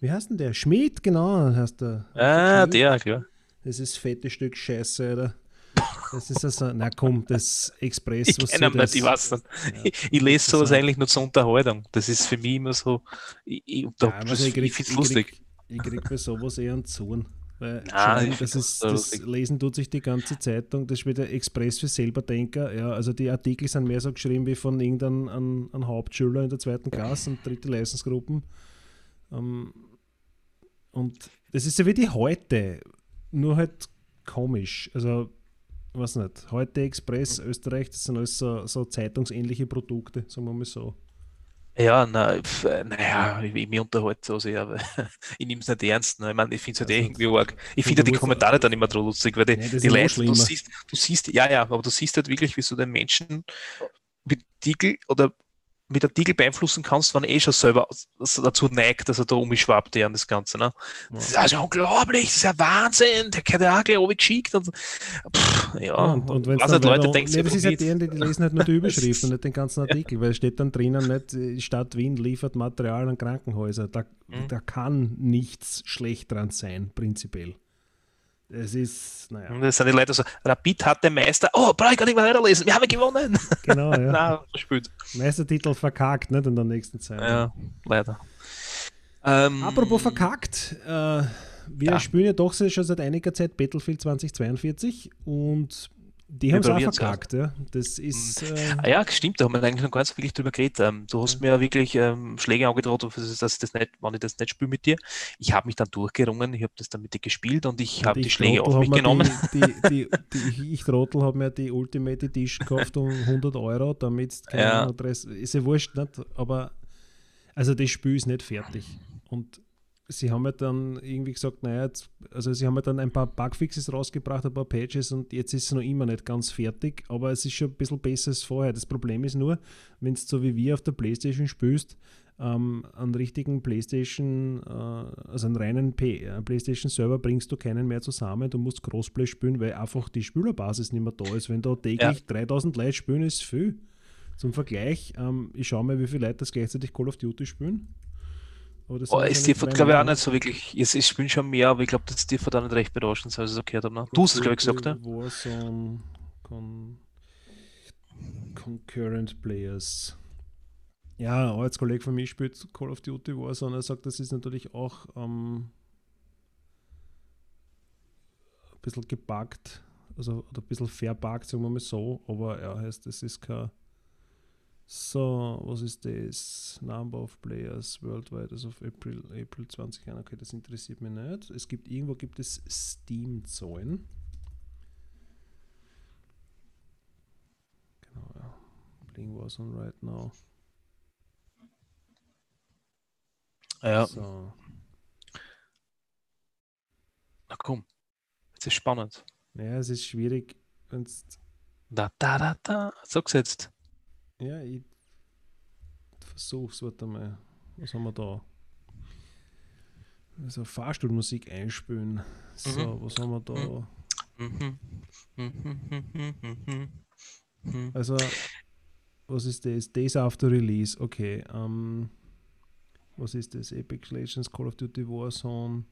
wie heißt denn der? Schmied, genau, heißt der. Ah, Schmied. der, klar. Das ist fette Stück Scheiße, oder? Das ist also, na komm, das Express, Ich was ihn nicht, ich weiß nicht. Ja, Ich, ich lese sowas eigentlich nur zur Unterhaltung. Das ist für mich immer so, ich, ich, Ja, das, also ich, krieg- finde es ich lustig. Krieg, ich krieg bei sowas eher einen Zorn. Weil Nein, das, ist, das. Lesen tut sich die ganze Zeitung, das ist wieder Express für Selberdenker. Ja, also die Artikel sind mehr so geschrieben wie von irgendeinem an, an Hauptschüler in der zweiten Klasse und dritte Leistungsgruppen. Ähm, und das ist ja wie die heute, nur halt komisch. Also, weiß nicht, heute Express, Österreich, das sind alles so, so zeitungsähnliche Produkte, sagen wir mal so. Ja, na, pf, naja, ich, ich mich unterhalte so sehr, aber ich nehme es nicht ernst. Ne? Ich meine, ich finde es halt eh irgendwie arg. Ich finde ja die Kommentare dann immer so lustig, weil die, Nee, die Leute, du siehst, du siehst, ja, ja, aber du siehst halt wirklich, wie du den Menschen mit Tiegel oder mit der Tiegel beeinflussen kannst, wenn eh schon selber dazu neigt, dass er da umschwappt an das Ganze. Ne? Das ist also unglaublich, das ist ja Wahnsinn, der hat ja auch gleich geschickt. Und, pff, ja, Ja, und, und wenn halt Leute weiter- denken, nee, das ist ja die, die lesen halt nur die Überschrift und nicht den ganzen Artikel, weil es steht dann drinnen nicht, äh, Stadt Wien liefert Material an Krankenhäuser. Da, Mhm. da kann nichts schlecht dran sein, prinzipiell. Es ist, naja, Und das sind die Leute so, Rapid hat den Meister, oh, brauche ich gar nicht mehr weiterlesen, wir haben gewonnen. genau, ja. Na, verspielt. Meistertitel verkackt, nicht in der nächsten Zeit. Ja, leider. Ähm, Apropos verkackt, äh, wir Ja. spielen ja doch schon seit einiger Zeit Battlefield 2042 und die haben es auch ja. verkackt. Ja. Das ist, äh, Ah ja, stimmt, da haben wir eigentlich noch ganz wirklich drüber geredet. Ähm, du hast mir ja wirklich ähm, Schläge angedroht, dass ich das nicht, wenn ich das nicht spiele mit dir. Ich habe mich dann durchgerungen, ich habe das dann mit dir gespielt und ich habe die ich Schläge auf mich genommen. Die, die, die, die, ich, Trottel habe mir die Ultimate Edition gekauft um 100 Euro, damit keine Ja. Adresse- ist ja wurscht, nicht? aber also das Spiel ist nicht fertig. Und sie haben ja dann irgendwie gesagt, naja, jetzt, also sie haben ja dann ein paar Bugfixes rausgebracht, ein paar Patches und jetzt ist es noch immer nicht ganz fertig, aber es ist schon ein bisschen besser als vorher. Das Problem ist nur, wenn du so wie wir auf der Playstation spielst, ähm, einen richtigen PlayStation, äh, also einen reinen P äh, PlayStation-Server bringst du keinen mehr zusammen. Du musst Crossplay spielen, weil einfach die Spielerbasis nicht mehr da ist. Wenn da täglich 3000 Leute spielen, ist viel. Zum Vergleich, ähm, ich schaue mal, wie viele Leute das gleichzeitig Call of Duty spielen. Aber es dürfte, drei glaube ich, auch nicht so wirklich. Jetzt, ich spiele schon mehr, aber ich glaube, das dürfte da nicht recht berauschend als ich es gehört habe. Ne? Du hast es, glaube ich, gesagt, ne? Warzone Con Concurrent Players. Ja, ein Arbeitskollege von mir spielt Call of Duty Warzone. Er sagt, das ist natürlich auch ähm, ein bisschen gebuggt, also oder ein bisschen verbuggt, sagen wir mal so. Aber er heißt, das ist kein. So, was ist das? Number of Players worldwide as of April, April 20. Okay, das interessiert mich nicht. Es gibt irgendwo gibt es Steam-Zahlen. Genau, ja. Playing Warzone right now. Ja, So. na komm. Jetzt ist spannend. Ja, es ist schwierig. Da, da, da, da. Sag's jetzt. Ja, ich versuch's, warte mal. Was haben wir da? Also Fahrstuhlmusik einspülen. So, Mhm. was haben wir da? Mhm. Mhm. Also, was ist das? Days after Release, okay. Ähm, was ist das? Epic Legends, Call of Duty Warzone.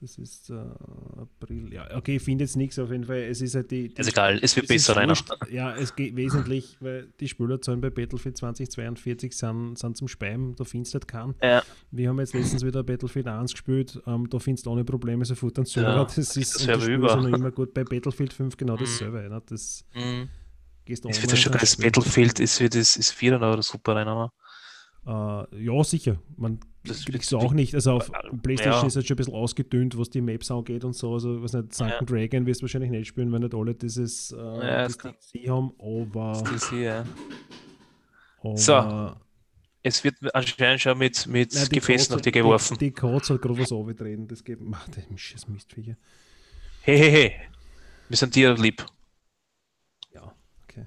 Das ist äh, April. Ja, okay, ich finde jetzt nichts auf jeden Fall. Es ist halt die. die Ist egal, es wird es besser, wurscht. Ja, es geht wesentlich, weil die Spielerzahlen bei Battlefield 2042 sind, sind zum Speiben, da findest du halt keinen. Ja. Wir haben jetzt letztens wieder Battlefield 1 gespielt, ähm, da findest du ohne Probleme sofort einen Server. Ja, das ist der und über. noch immer gut. Bei Battlefield 5 genau Mhm. dasselbe. Ne? Das Mhm. gehst Es wird schon das. Battlefield ist für das ist 4 oder super Rainer. ne? Äh, ja, sicher. Man Das kriegst du auch nicht. Also auf Ja. PlayStation ist halt schon ein bisschen ausgedünnt, was die Maps angeht und so. Also, was nicht, Sunken Dragon wirst du wahrscheinlich nicht spielen, weil nicht alle dieses äh, Ja, das haben. Aber, Das hier, ja. aber So. Es wird anscheinend schon mit, mit Nein, die Gefäßen auf dir geworfen. Die, die Kotz hat gerade was aufgetreten. Das geht. Ach, das ist Mistviecher. Hey, hey, hey. Wir sind dir lieb. Ja, okay.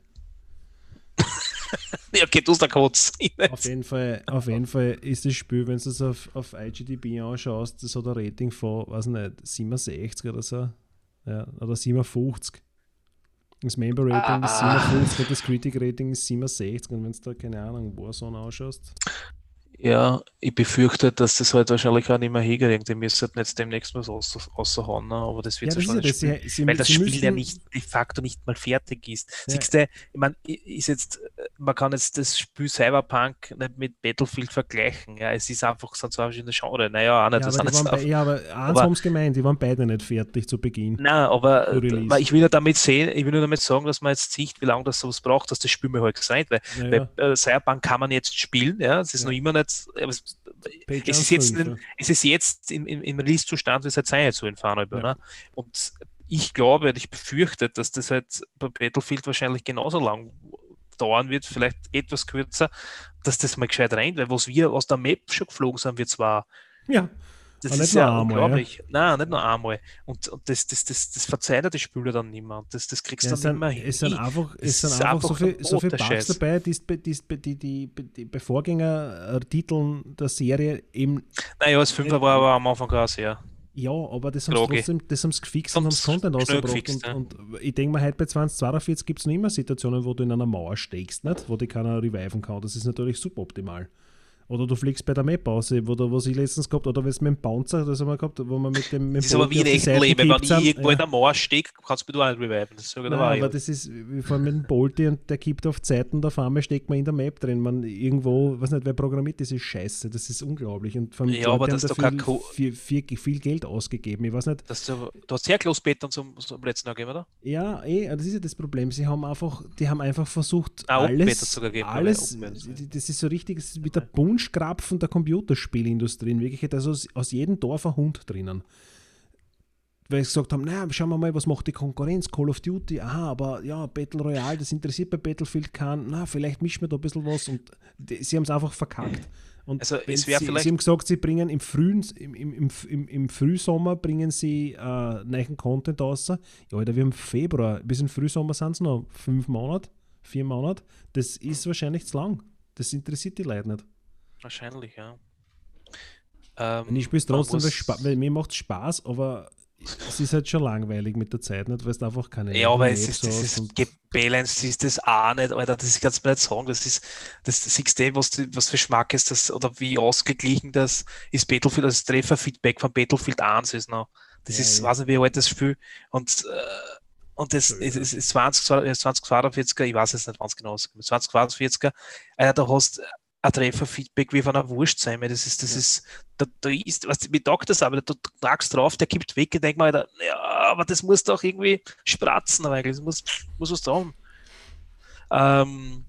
Ja, okay, du hast der Kotz. Auf jeden, Fall, auf jeden Fall ist das Spiel, wenn du es auf, auf IGDB anschaust, das hat ein Rating von, weiß nicht, 67 oder so. Ja, oder 57. Das Member Rating ist Ah. 57 und das Critic Rating ist 67. Und wenn du da, keine Ahnung, Warzone anschaust, Ja, ich befürchte, dass das halt wahrscheinlich auch nicht mehr hinkriegt. Die müssen halt jetzt demnächst was raus, raushauen, ne? aber das wird ja, ja, das ja das. Sie, sie, Weil das sie Spiel müssten, ja nicht de facto nicht mal fertig ist. Ja. Siehst du, ich meine, ist jetzt, man kann jetzt das Spiel Cyberpunk nicht mit Battlefield vergleichen. Ja, es ist einfach, sind zwei verschiedene Genre. Naja, auch nicht. Ja, das aber, die waren bei, ja, aber eins aber- haben es gemeint, die waren beide nicht fertig zu Beginn. Nein, aber weil ich will ja damit sehen, ich will nur damit sagen, dass man jetzt sieht, wie lange das sowas braucht, dass das Spiel mir halt sein weil Naja, bei äh, Cyberpunk kann man jetzt spielen, ja, es ist Ja. noch immer nicht, es, Page es ist 1, jetzt, 5, in, es ist jetzt im, im, im Release-Zustand, wie es halt sein jetzt so in Fahren Ja. ne? Und ich glaube und ich befürchte, dass das halt bei Battlefield wahrscheinlich genauso lang dauern wird, vielleicht etwas kürzer, dass das mal gescheit rein, weil was wir aus der Map schon geflogen sind, wir zwar. Ja. Das Aber ist nicht nur ja einmal, unglaublich. Nein, nicht nur einmal. Und, und das, das, das, das verzeiht ja die Spieler dann nicht mehr. Und das, das kriegst Ja, du es, dann nicht mehr es sind hin. einfach, es sind ist einfach so einfach viel, so viel Bugs dabei, die die, die, die, die, die Vorgängertiteln der Serie eben, Naja, das Fünfer war aber am Anfang auch sehr. ja, aber das haben sie trotzdem, das gefixt und haben Haben's Content rausgebracht. gefixt, ja. Und, und ich denke mal, heute bei 2042 gibt es noch immer Situationen, wo du in einer Mauer steckst, nicht? wo die keiner reviven kann. Das ist natürlich suboptimal. Oder du fliegst bei der Map aus, was ich letztens gehabt oder was mit dem Bouncer, das haben wir gehabt, wo man mit dem mit Das ist aber wie ein Seiten Leben. Wenn ich irgendwo Ja. in der Mauer stecke, kannst du mich auch nicht reviven. Das sage ich Nein, dabei. aber das ist, wie vor allem mit dem Bolti und der kippt auf die Seiten, der Farme steckt man in der Map drin. Man irgendwo, weiß nicht, wer programmiert diese Scheiße, das ist unglaublich. Und von Ja, aber das ist doch kein viel, viel, viel, viel Geld ausgegeben. Ich weiß nicht, Das, du, du hast sehr Beton zum, zum letzten Jahr gegeben, oder? ja, eh, das ist ja das Problem. Sie haben einfach, die haben einfach versucht, Ah, Open Beta alles, alles, das ist so richtig, das ist wie der Punschkrapfen der Computerspielindustrie. In Wirklichkeit, also aus, aus jedem Dorf ein Hund drinnen. Weil sie gesagt haben, naja, schauen wir mal, was macht die Konkurrenz, Call of Duty, aha, aber ja, Battle Royale, das interessiert bei Battlefield keinen, na, vielleicht mischen wir da ein bisschen was und die, sie haben es einfach verkackt. Und Also, es sie, vielleicht- sie haben gesagt, sie bringen im frühen, im, im, im, im, im Frühsommer bringen sie äh, neuen Content raus. Ja, Alter, wir haben Februar, bis im Frühsommer sind es noch fünf Monate, vier Monate. Das ist wahrscheinlich zu lang. Das interessiert die Leute nicht. Wahrscheinlich, ja. Ähm, Und ich spiele es trotzdem, weil, mir macht es Spaß, aber es ist halt schon langweilig mit der Zeit, nicht? weil es einfach keine Ja, aber es ist, das ist gebalanced ist das auch nicht, Alter, das kannst du mir nicht sagen. Das ist, das siehst du, was, was für Geschmack ist das oder wie ausgeglichen das ist Battlefield, das Trefferfeedback von Battlefield 1 ist noch. Das Ja, ist, ja. weiß nicht, wie alt das Spiel und, äh, und das ist, ja. ist, ist 20, 2042er, ich weiß es nicht ganz genau, 2042er, Alter, da hast ein Trefferfeedback wie von einer Wurst sein, das ist, das Ja. ist, da, da ist, was, mir taugt das aber, du tragst drauf, der kippt weg, ich denk mal, ja, aber das muss doch irgendwie spratzen, aber eigentlich, das muss, muss was haben. Ähm,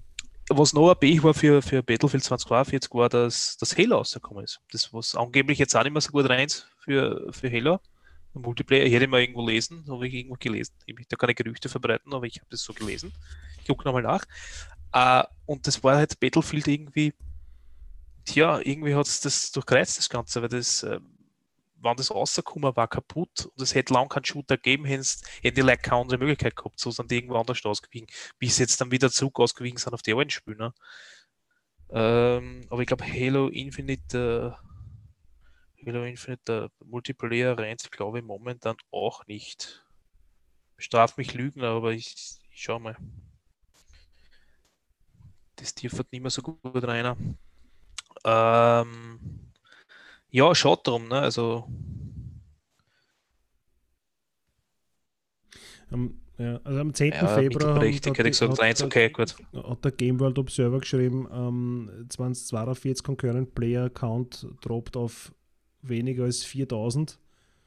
was noch ein Pech war für, für Battlefield 2042 war, dass das Halo rausgekommen ist. Das, was angeblich jetzt auch nicht mehr so gut rein für, für Halo. Multiplayer, ich hätte mal irgendwo lesen, habe ich irgendwo gelesen. Ich möchte da keine Gerüchte verbreiten, aber ich habe das so gelesen. Ich gucke nochmal nach. Äh, und das war halt Battlefield irgendwie, tja, irgendwie hat es das durchkreuzt, das Ganze, weil das, äh, wann das rausgekommen war, kaputt und es hätte lang keinen Shooter gegeben, hätten die Leute keine andere Möglichkeit gehabt, so sind die irgendwo anders ausgewichen, bis sie jetzt dann wieder zurück ausgewichen sind auf die alten Spiele. Ne? Ähm, aber ich glaube, Halo Infinite, äh, Halo Infinite, der Multiplayer rennt, glaube ich, momentan auch nicht. Straf mich Lügen, aber ich, ich schau mal. Das dürfte nicht mehr so gut rein. Ähm, ja, schaut drum, ne? Also, Am, ja, also am 10. ja, Februar richtig, hat gesagt, hat- hat- okay, gut. hat der Game World Observer geschrieben, ähm, 2042 Concurrent Player Count droppt auf weniger als 4000.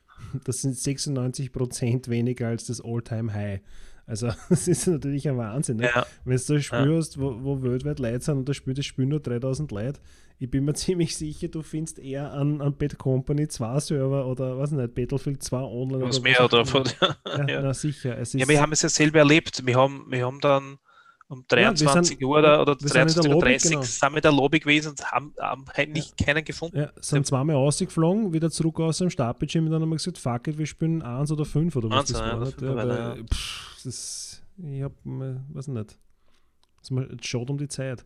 Das sind 96% weniger als das All-Time High. Also, das ist natürlich ein Wahnsinn. Ne? Ja, Wenn du ein Spiel hast, wo, wo weltweit Leute sind und da spielt das Spiel nur 3000 Leute, ich bin mir ziemlich sicher, du findest eher an, an Bad Company 2 Server oder was nicht, Battlefield 2 online. was oder mehr hat. Ja, Ja. Na sicher. Es ist, Ja, wir haben es ja selber erlebt. Wir haben, wir haben dann um Ja, wir 23 sind- Uhr oder, oder wir sind in der 23.30 Uhr Lobby, 30 genau. sind wir in der Lobby gewesen und haben, haben eigentlich keinen gefunden. Ja, sind zweimal rausgeflogen, wieder zurück aus dem Startbildschirm und dann haben wir gesagt, fuck it, wir spielen eins oder fünf oder was Eins, das ja, war. nicht? Ja, weil, ja. pff, das, ich hab, weiß nicht. Es schaut um die Zeit.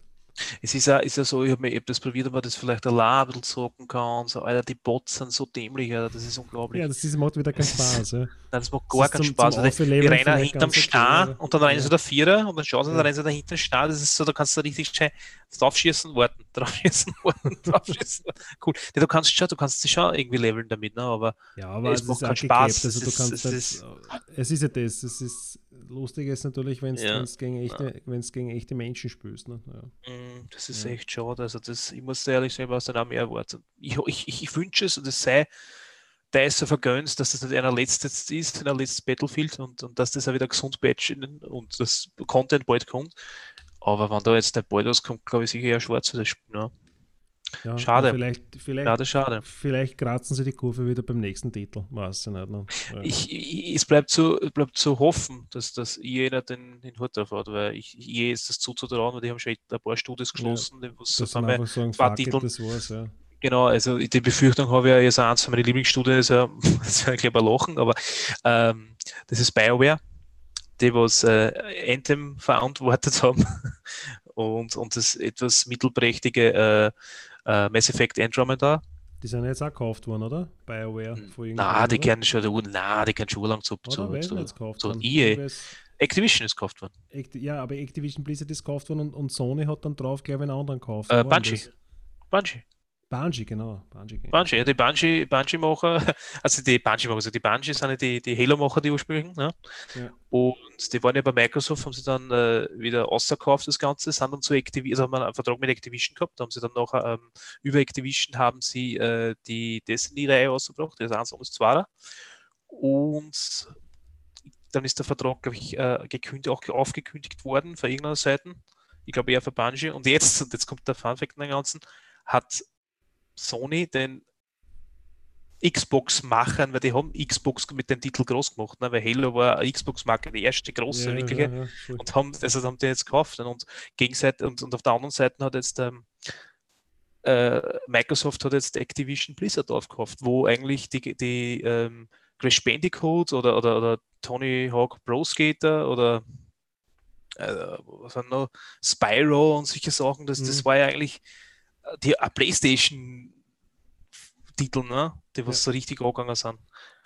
Es ist ja, ist ja so, ich habe hab das probiert, ob man das vielleicht ein bisschen zocken kann. So, Alter, die Bots sind so dämlich, Alter, das ist unglaublich. Ja, das ist, macht wieder keinen ist- Spaß. Ja. Nein, das macht gar ist keinen zum- Spaß. zum Aufleveln die rennen hinterm Star und dann rennen Ja. sie der Vierer und dann schauen sie, Ja. dann rennen sie da hinten Star. Das ist so, da kannst du richtig schön draufschießen, warten, draufschießen, warten, draufschießen. Cool. Ja, du kannst schon, du kannst dich schon irgendwie leveln damit, ne? aber Ja, aber Es es, macht ist keinen auch Spaß. Also Es ist- kannst es nicht, es ist ja das. Es ist lustig ist natürlich, wenn Ja. es gegen, echte- gegen echte Menschen spielst. Ne? Ja. Mm, Das ist Ja. echt schade. Also das, ich muss ehrlich sagen, was dann auch mehr erwartet. Ich, ich, ich, ich wünsche es und es sei der ist so vergönnt, dass das nicht einer letztes ist, einer letztes Battlefield und, und dass das auch wieder gesund patchen und das Content bald kommt. Aber wenn da jetzt nicht bald was kommt, glaube ich sicher eher schwarz für das Spiel. Ne? Ja, Schade. Vielleicht, vielleicht, Schade, schade. vielleicht kratzen sie die Kurve wieder beim nächsten Titel. Weiß ich nicht. Ne? Ja. Ich, ich, es bleibt zu, bleibt zu hoffen, dass das EA nicht den, den Hut drauf hat, weil ich, EA ist das zuzutrauen, weil die haben schon ein paar Studios geschlossen, was das haben wir fuck it, Titeln. das war's, ja. Genau, also die Befürchtung habe ich ja jetzt eins von meinen Lieblingsstudien, ist ja, das wäre ein Lachen, aber ähm, das ist BioWare, die was äh, Anthem verantwortet haben und, und das etwas mittelprächtige äh, äh, Mass Effect Andromeda. Die sind jetzt auch gekauft worden, oder? BioWare. irgendwem, Na, die oder? kennen schon, na, die kennen schon lang zu, Oder? zu, denn zu, jetzt gekauft zu worden? EA. Activision ist gekauft worden. Acti- Ja, aber Activision Blizzard ist gekauft worden und, und Sony hat dann drauf, glaube ich, einen anderen gekauft. Äh, Bungie. Bungie. Bungie, genau. Genau. Bungie, ja, die Bungie, Bungie-Macher, also die Bungie-Macher, also die Bungie sind ja die, die Halo-Macher, die ursprünglichen, ne? Ja. Und die waren ja bei Microsoft, haben sie dann äh, wieder ausverkauft, das Ganze, sind dann zu Activision, also haben einen Vertrag mit Activision gehabt, da haben sie dann nachher ähm, über Activision haben sie äh, die Destiny-Reihe ausgebracht, das 1 und das 2 Und dann ist der Vertrag, glaube ich, äh, gekündigt, auch aufgekündigt worden von irgendeiner Seite. Ich glaube eher für Bungie. Und jetzt, und jetzt kommt der Funfact in den Ganzen, hat Sony den Xbox-Machern, weil die haben Xbox mit dem Titel groß gemacht, ne? weil Halo war Xbox-Marke, die erste große, Ja, wirkliche, ja, ja, und haben, also haben die jetzt gekauft. ne? Und, Gegenseit, und, und auf der anderen Seite hat jetzt ähm, äh, Microsoft hat jetzt Activision Blizzard aufgekauft, wo eigentlich die, die ähm, Crash Bandicoot oder, oder, oder Tony Hawk Pro Skater oder äh, was noch, Spyro und solche Sachen, das, das Mhm. war ja eigentlich die äh, PlayStation Titel, ne? die was so richtig angegangen sind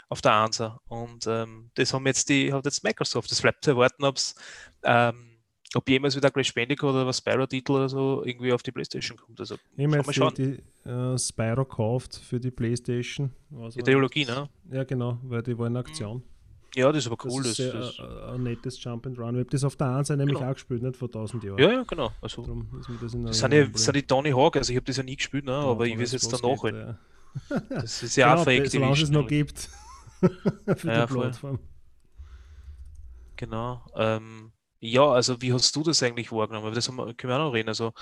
auf der Ansa. Und ähm, das haben jetzt die, hat jetzt Microsoft. Das bleibt zu erwarten, ob's, ähm, ob jemals wieder Crash Bandicoot oder was Spyro-Titel oder so irgendwie auf die Playstation kommt. Also Ich jetzt die, die äh, Spyro gekauft für die Playstation. Was die Trilogie, ne? Ja, genau, weil die war in Aktion. Ja, das ist aber Das cool. ist Das, sehr, das, äh, ein nettes Jump and Run. Ich habe das auf der einen Seite nämlich Genau. auch gespielt, nicht vor 1000 Jahren. ja, ja, genau. Also, Darum ist mir das in das sind, ja, das sind die Tony Hawk, also ich habe das ja nie gespielt, ne? Genau, aber ich will es jetzt dann geht, ja. Das ist ja auch für Genau, solange es Activision. noch gibt. für Ja, die. Plattform. Genau. Ähm, ja, also wie hast du das eigentlich wahrgenommen? Das haben können wir auch noch reden. Also,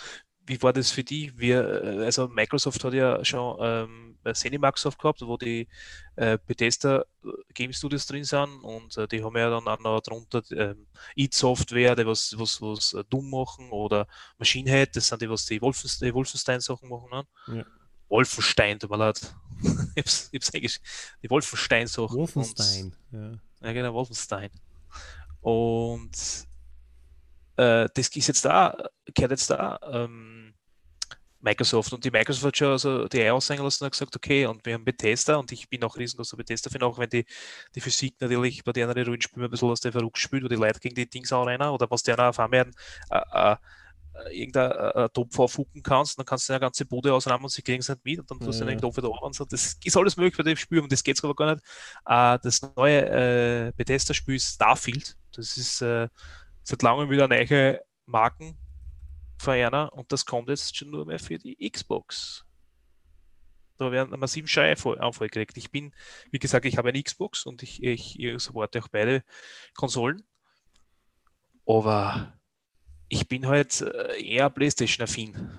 wie war das für dich? Wir, äh, also Microsoft hat ja schon ähm, äh, Cinemaxsoft gehabt, wo die äh, Bethesda äh, Game Studios drin sind und äh, die haben ja dann auch noch drunter ähm, id Software, die was, was, was äh, Doom machen oder Machine Head, das sind die, was die, Wolfens, die Wolfenstein-Sachen machen. Ne? Ja. Wolfenstein, tut mir leid. ich hab's, ich hab's eigentlich, die Wolfenstein-Sachen. Und- Wolfenstein. Ja. ja, genau, Wolfenstein. Und äh, das ist jetzt da, gehört jetzt da ähm, Microsoft. Und die Microsoft hat schon also die Eier aushängen lassen und hat gesagt, okay, und wir haben Bethesda und ich bin auch riesengroßer Bethesda-Fan, auch wenn die, die Physik natürlich bei deren Rollenspielen ein bisschen aus der Verrückt spielt, wo die Leute gegen die Dings auch rennen oder was die auf einmal äh, äh, irgendein äh, Topf aufhucken kannst, dann kannst du eine ganze Bude ausrahmen und sie kriegen es nicht mit und dann tust du den ja. Topf wieder an und so. Das ist alles möglich bei dem Spiel, um das geht es aber gar nicht. Äh, das neue äh, Bethesda-Spiel ist Starfield. Das ist äh, seit langem wieder neue Marken von einer und das kommt jetzt schon nur mehr für die Xbox. Da werden massiven Scheißanfall gekriegt. Ich bin, wie gesagt, ich habe eine Xbox und ich, ich, ich supporte auch beide Konsolen. Aber ich bin halt äh, eher PlayStation-affin,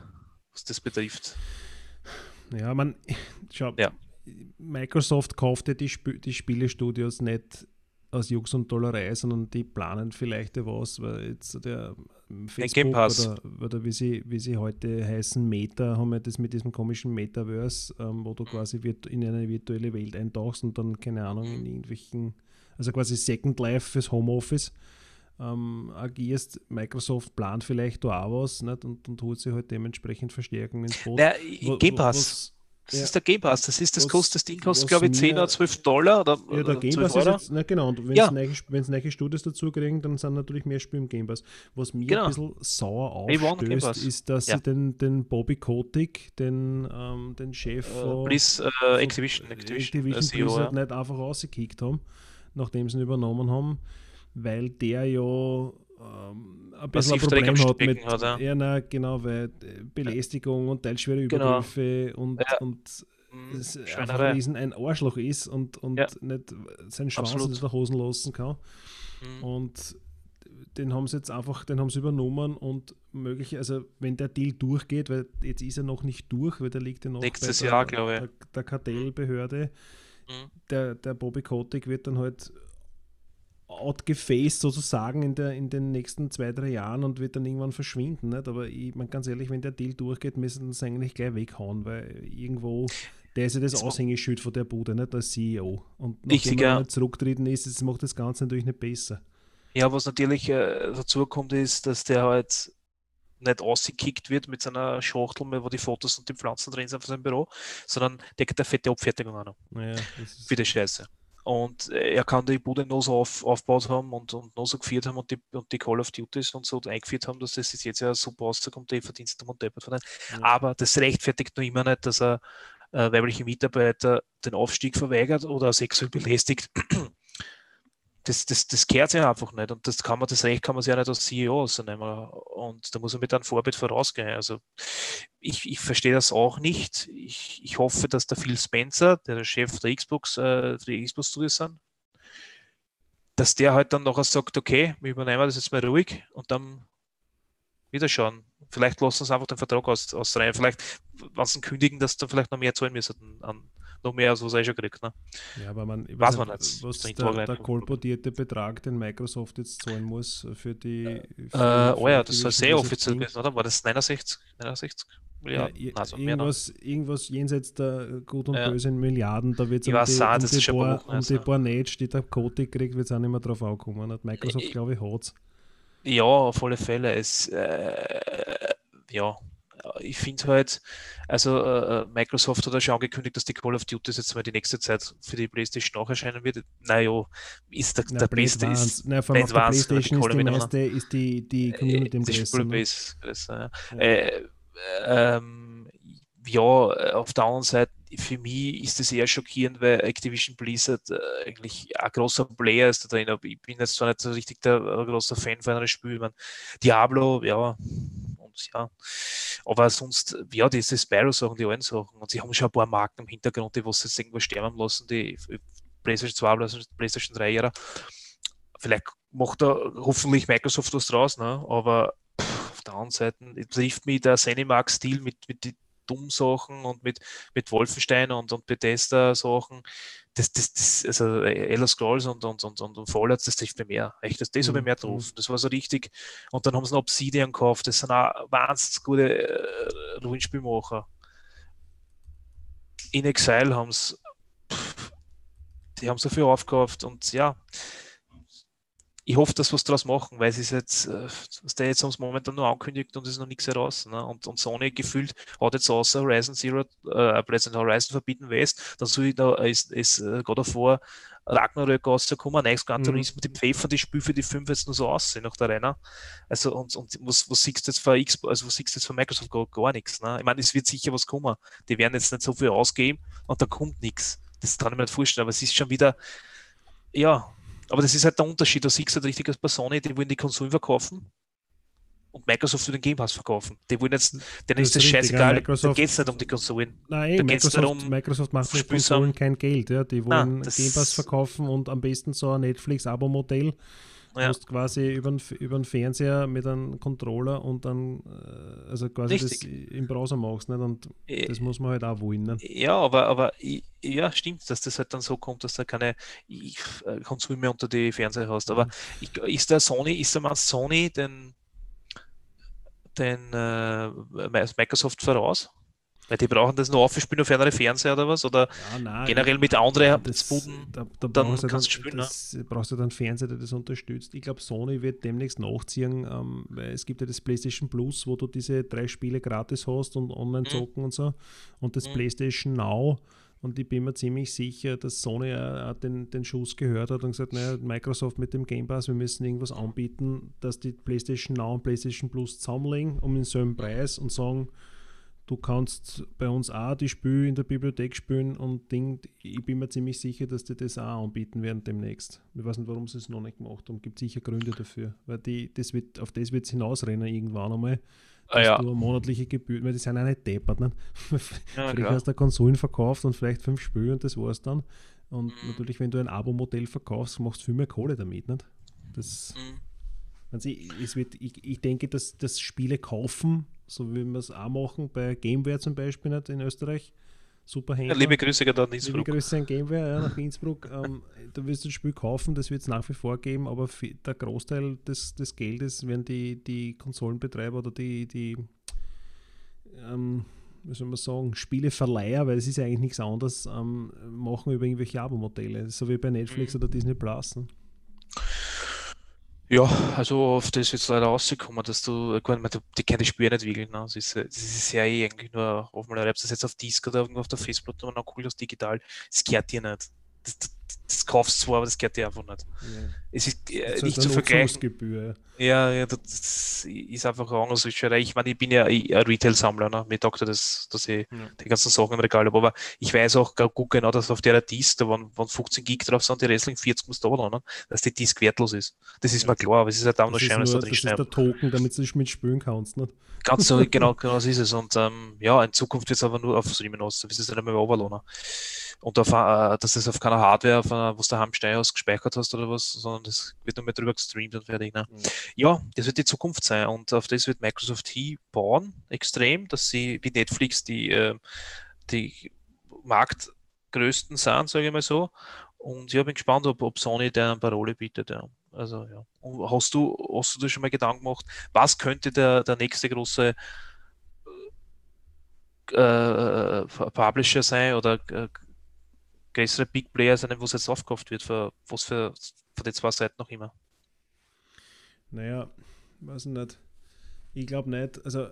was das betrifft. Ja, man, schau, Ja. Microsoft kauft ja die, Sp die Spielestudios nicht aus Jux und Dollerei, sondern die planen vielleicht was, weil jetzt der Facebook. Oder, oder wie, sie, wie sie heute heißen, Meta, haben wir das mit diesem komischen Metaverse, ähm, wo du quasi virt in eine virtuelle Welt eintauchst und dann, keine Ahnung, in irgendwelchen, also quasi Second Life fürs Homeoffice ähm, agierst. Microsoft plant vielleicht da auch was nicht? Und, und holt sich halt dementsprechend Verstärkung ins Boot. Na, Game Pass. Das ja. ist der Game Pass. Das ist das Was- kostet, das Ding kostet, glaube ich, 10 mir- oder 12 Dollar oder, Ja, der Game 12 Pass ist Euro. jetzt, na genau, und wenn Ja. es neue, neue Studios dazu kriegen, dann sind natürlich mehr Spiele im Game Pass. Was mir Genau. ein bisschen sauer aufstößt, ist, dass Ja. sie den, den Bobby Kotick, den, ähm, den Chef von Bliss, äh, von Activision, Activision, Activision CEO, Blizzard ja. nicht einfach rausgekickt haben, nachdem sie ihn übernommen haben, weil der ja ähm, ein bisschen Massiv Problem hat mit hat, ja. ja, na, genau, weil äh, Belästigung und teilschwere Genau. Übergriffe und, Ja. und Mhm, es einfach ein riesen ein Arschloch ist und, und Ja. nicht seinen Schwanz Absolut. nicht nach Hosen lassen kann. Mhm. Und den haben sie jetzt einfach, den haben sie übernommen und möglich, also wenn der Deal durchgeht, weil jetzt ist er noch nicht durch, weil der liegt ja noch Nächstes bei der, Jahr, glaube ich. Der, der Kartellbehörde. Mhm. Der, der Bobby Kotick wird dann halt outgefaced sozusagen in, der, in den nächsten zwei, drei Jahren und wird dann irgendwann verschwinden. Nicht? Aber ich meine ganz ehrlich, wenn der Deal durchgeht, müssen sie eigentlich gleich weghauen, weil irgendwo, der ist ja das Aushängeschild von der Bude, nicht als CEO. Und nachdem er ja. zurücktreten ist, das macht das Ganze natürlich nicht besser. Ja, was natürlich äh, dazu kommt, ist, dass der halt nicht ausgekickt wird mit seiner Schachtel, wo die Fotos und die Pflanzen drin sind von seinem Büro, sondern der geht eine fette Abfertigung an. Ist, Für die Scheiße. Und äh, er kann die Bude noch so auf, aufgebaut haben und, und noch so geführt haben und die, und die Call of Duties und so eingeführt haben, dass das jetzt ja super rauskommt, die Verdienste und deppert von. Ja. Aber das rechtfertigt noch immer nicht, dass er äh, weibliche Mitarbeiter den Aufstieg verweigert oder sexuell belästigt. Das, das, das gehört sich einfach nicht und das kann man, das Recht kann man sich ja nicht als CEO ausnehmen. Und da muss man mit einem Vorbild vorausgehen. Also ich, ich verstehe das auch nicht. Ich, ich hoffe, dass der Phil Spencer, der der Chef der Xbox, äh, der Xbox Studios sind, dass der halt dann nachher sagt, okay, wir übernehmen das jetzt mal ruhig und dann wieder schauen. Vielleicht lassen sie einfach den Vertrag aus, ausreihen. Vielleicht, wenn sie kündigen, dass dann vielleicht noch mehr zahlen müssen. An, noch mehr, als was eh schon kriegt. Ne? Ja, aber man, ich Weiß man nicht, nicht. was der, vorbereitet. der kolportierte Betrag, den Microsoft jetzt zahlen muss für die. Äh, für- oh für ja, das soll sehr offiziell gewesen, oder? War das 69, 69 Ja, Milliarden? i- also irgendwas, irgendwas jenseits der Gut und Ja. Böse in Milliarden, da wird es Ich um, die, um, das ist paar Wochen um erst, die ja. paar die der Kotick kriegt, wird es auch nicht mehr drauf ankommen. Hat Microsoft, Ich- glaube ich, hat es. Ja, auf alle Fälle. Es, äh, ja, ich finde halt, also äh, Microsoft hat ja schon angekündigt, dass die Call of Duty jetzt mal die nächste Zeit für die PlayStation auch erscheinen wird. Naja, ist der, der beste ist Nein, vor allem auf der Playstation ist die meiste, ist die, die Community Äh, ne? Spielbase größer, ja. Ja. Äh, ähm, ja, auf der anderen Seite, für mich ist das eher schockierend, weil Activision Blizzard äh, eigentlich ein großer Player ist da drin. Ich bin jetzt zwar nicht so richtig der äh, großer Fan von einem Spiel. Ich mein, Diablo, ja, und ja. Aber sonst, ja, diese Spyro-Sachen, die alten Sachen. Und sie haben schon ein paar Marken im Hintergrund, die was jetzt irgendwo sterben lassen, die PlayStation 2, PlayStation- PlayStation 3 Ära. Vielleicht macht da hoffentlich Microsoft was draus, ne? aber pff, auf der anderen Seite trifft mich der Cinemax-Stil mit, mit den Dumm-Sachen und mit, mit Wolfenstein und, und Bethesda-Sachen. Das, das, das, also äh, Elder Scrolls und, und, und, und, und Fallout, das trifft mir mehr. Echt, das, das habe ich Mhm, mehr mhm. drauf. Das war so richtig. Und dann haben sie noch Obsidian gekauft. Das sind auch wahnsinnig gute äh, Rollenspielmacher. In Exile haben sie, die haben so viel aufgekauft und ja, ich hoffe, dass wir was daraus machen, weil es ist jetzt, äh, was der jetzt haben sie momentan nur angekündigt und es ist noch nichts heraus. Ne? Und, und Sony gefühlt hat jetzt außer Horizon Zero, äh, Horizon Forbidden West, dann soll ich da, ist, ist äh, God of War Ragnarök rausgekommen, neues Gran Mhm. Turismo, die pfeffern die Spiel für die 5 jetzt nur so aussehen nach der Renner. Also und, und was, was siehst du jetzt für Xbox, also was siehst du jetzt für Microsoft gar, gar nichts. Ne? Ich meine, es wird sicher was kommen. Die werden jetzt nicht so viel ausgeben und da kommt nichts. Das kann ich mir nicht vorstellen, aber es ist schon wieder, ja, aber das ist halt der Unterschied. Da siehst du halt richtig als bei Sony, die wollen die Konsolen verkaufen und Microsoft will den Game Pass verkaufen. Die wollen jetzt, denen ist ist das richtig, scheißegal, da Microsoft- geht es nicht um die Konsolen. Nein, Da Microsoft, darum, Microsoft macht mit Konsolen kein Geld. Ja. Die wollen das- Game Pass verkaufen und am besten so ein Netflix-Abo-Modell. Du Ja. musst quasi über den, Fernseher mit einem Controller und dann, äh, also quasi das Richtig. im Browser machst. Nicht? Und Äh, das muss man halt auch wollen. Ne? Ja, aber, aber ja, stimmt, dass das halt dann so kommt, dass da keine äh, Konsole mehr unter die Fernseher hast. Aber ich, ist der Sony, ist der mal Sony den, den äh, Microsoft voraus? Weil die brauchen das nur aufspielen auf andere Fernseher oder was? Oder Ja, nein, generell mit anderen das, Buden? da, da dann brauchst du kannst dann, spielen, ne? das, brauchst du dann einen Fernseher, der das unterstützt. Ich glaube, Sony wird demnächst nachziehen, ähm, weil es gibt ja das PlayStation Plus, wo du diese drei Spiele gratis hast und online Mhm. zocken und so. Und das Mhm. PlayStation Now. Und ich bin mir ziemlich sicher, dass Sony auch auch den, den Schuss gehört hat und gesagt, naja, Microsoft mit dem Game Pass, wir müssen irgendwas anbieten, dass die PlayStation Now und PlayStation Plus zusammenlegen um den selben Preis und sagen, du kannst bei uns auch die Spiele in der Bibliothek spielen und Ding, ich bin mir ziemlich sicher, dass die das auch anbieten werden demnächst. Ich weiß nicht, warum sie es noch nicht gemacht haben. Gibt sicher Gründe dafür. Weil die, das wird, auf das wird es hinausrennen irgendwann einmal. Ah, Dass ja. du eine monatliche Gebühr, weil die sind auch nicht deppert. Ne? Ja, Vielleicht klar. hast du Konsolen verkauft und vielleicht fünf Spiele und das war's dann. Und Mhm. natürlich, wenn du ein Abo-Modell verkaufst, machst du viel mehr Kohle damit. Nicht? Das, Mhm. Also ich, es wird, ich, ich denke, dass das Spiele kaufen, so wie wir es auch machen, bei Gameware zum Beispiel nicht in Österreich, super Händler. Ja, liebe Grüße an Liebe Innsbruck. Grüße an Gameware ja, nach Innsbruck. ähm, da wirst du das Spiel kaufen, das wird es nach wie vor geben, aber der Großteil des, des Geldes werden die, die Konsolenbetreiber oder die, die ähm, wie soll man sagen, Spieleverleiher, weil es ist ja eigentlich nichts anderes, ähm, machen über irgendwelche Abo-Modelle, so wie bei Netflix Mhm. oder Disney Plus. Ne? Ja, also auf das ist jetzt leider rausgekommen, dass du, ich meine, die können die Spiele nicht wickeln. Ne? Das ist, äh, das ist ja eh eigentlich nur, auf mal das jetzt auf Disk oder irgendwo auf der Festplatte und dann cool das digital. Das gehört dir nicht. Das, das, das kaufst du zwar, aber das gehört dir einfach nicht. Ja. Es ist äh, Das nicht zu vergleichen. Ja, ja, das ist einfach Sache. Ich meine, ich bin ja ein Retail-Sammler, ne? Mir taugt ja das, dass ich Ja. die ganzen Sachen im Regal habe. Aber ich weiß auch gut genau, dass auf der Disk, da waren, waren 15 Gig drauf sind, die Wrestling 40 muss da ne? dass die Disk wertlos ist. Das ist mir klar, aber es ist halt auch noch Das ist, schön, dass da das drin ist der. Token, damit du nicht mit spielen kannst. Nicht? Ganz so, genau, genau so ist es. Und ähm, ja, in Zukunft wird es aber nur auf Streamen aus, da wirst du es nicht mehr overladen. Und auf, äh, dass das auf keiner Hardware, auf einer, was daheim hast, gespeichert hast oder was, sondern das wird nur mehr drüber gestreamt und fertig. Ne? Mhm. Ja, das wird die Zukunft sein und auf das wird Microsoft hinbauen, extrem, dass sie wie Netflix die, äh, die marktgrößten sind, sage ich mal so. Und ich bin gespannt, ob, ob Sony der eine Parole bietet. Ja. Also ja. Und hast du, hast du dir schon mal Gedanken gemacht, was könnte der, der nächste große äh, Publisher sein oder äh, größere Big Player wo es jetzt aufgekauft wird, für was für, für die zwei Seiten noch immer? Naja, weiß ich nicht. Ich glaube nicht. Also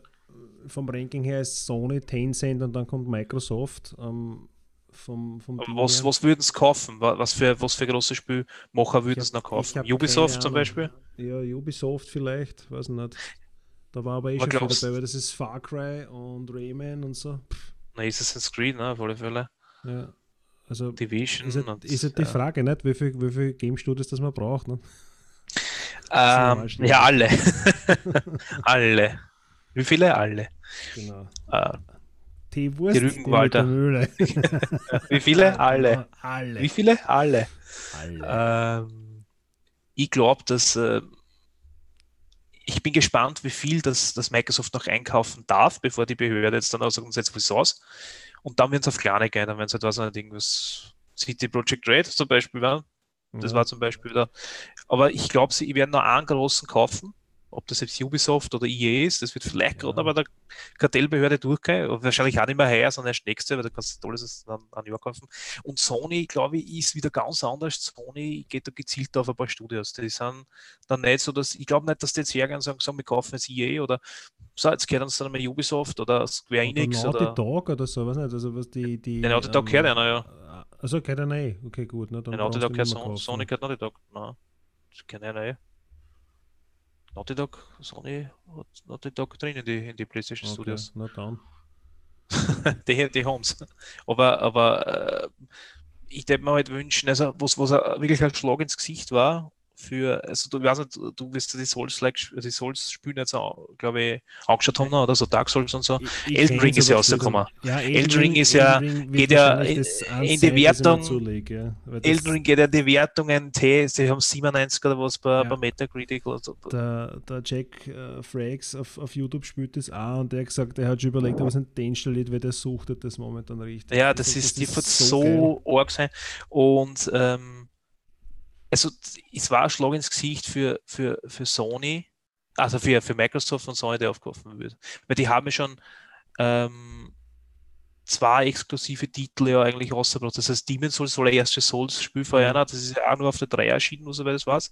vom Ranking her ist Sony, Tencent und dann kommt Microsoft. Ähm, vom, vom Ding Was, her. was würden sie kaufen? Wa- Was für, was für große Spielmacher würden sie noch kaufen? Ubisoft zum. Beispiel? Ja, Ubisoft vielleicht, weiß ich nicht. Da war aber eh schon viel dabei, weil das ist Far Cry und Rayman und so. Pff, Na, Assassin's Creed, ne, auf alle Fälle. ja. Also Division. ist halt, und, ist halt die. Frage, nicht, wie viele wie viel Game Studios das man braucht. Ne? Ähm, ja, alle. alle. Wie viele? Alle. Genau. Äh, Teewurst, Die die Rügenwalder. der Mühle. wie viele? Alle. Genau, Alle. Wie viele? Alle. Alle. Ähm, ich glaube, dass äh, ich bin gespannt, wie viel das, das Microsoft noch einkaufen darf, bevor die Behörde jetzt dann aussagt, jetzt ist aus. Und dann werden es auf kleine gehen, dann werden es halt was nicht irgendwas City Project Red zum Beispiel werden. Das Ja. war zum Beispiel wieder. Aber ich glaube, sie werden noch einen großen kaufen. Ob das jetzt Ubisoft oder EA ist, das wird vielleicht Ja. gerade bei der Kartellbehörde durchgehen. Und Wahrscheinlich auch nicht mehr heuer, sondern erst nächste, weil du kannst alles dann ein Jahr kaufen. Und Sony, glaube ich, ist wieder ganz anders. Sony geht da gezielt auf ein paar Studios. Die sind dann nicht so, dass ich glaube nicht, dass die jetzt hergehen und sagen, so, wir kaufen jetzt EA oder so, jetzt gehört uns dann mal Ubisoft oder Square Oder Enix Naughty oder. Dog oder so, weiß nicht. Also was die. die Der Naughty Dog gehört einer, ja. Also gehört einer eh. Okay, gut. Ne, dann Der Naughty Dog du gehört Sony, gehört Naughty Dog. Nein, das kenne ich nicht. Naughty Dog, Sony hat Naughty Dog drin in die, in die PlayStation Okay, Studios. na dann. die, die haben es. Aber, aber äh, ich hätte mir halt wünschen, also was, was wirklich ein Schlag ins Gesicht war, für, also du, ich weiß nicht, du wirst die Souls, die Souls spielen jetzt auch, glaube ich, angeschaut haben oder so Dark Souls und so. Ich- ich Elden Ring ist ja rausgekommen. Ja, Elden Ring ist ja- Ring geht ja in- das in die das Wertung- zulege, ja. Das- Elden Ring geht ja die Wertungen, T, sie haben 97 oder was bei, Ja. bei Metacritic. Oder so. Der, der Jack äh, Frakes auf, auf YouTube spielt das auch und der hat gesagt, er hat schon überlegt, ob er es nicht deinstalliert, weil der suchtet das momentan richtig. Ja, Also das ist, die wird so so arg sein. Und ähm, also es war ein Schlag ins Gesicht für, für, für Sony, also für, für Microsoft und Sony, der aufgerufen wird. Weil die haben ja schon ähm, zwei exklusive Titel ja eigentlich rausgebracht. Das heißt, Demon's Souls soll erste Souls-Spiel feiern. Das ist ja auch nur auf der 3 erschienen, nur soweit es weiß.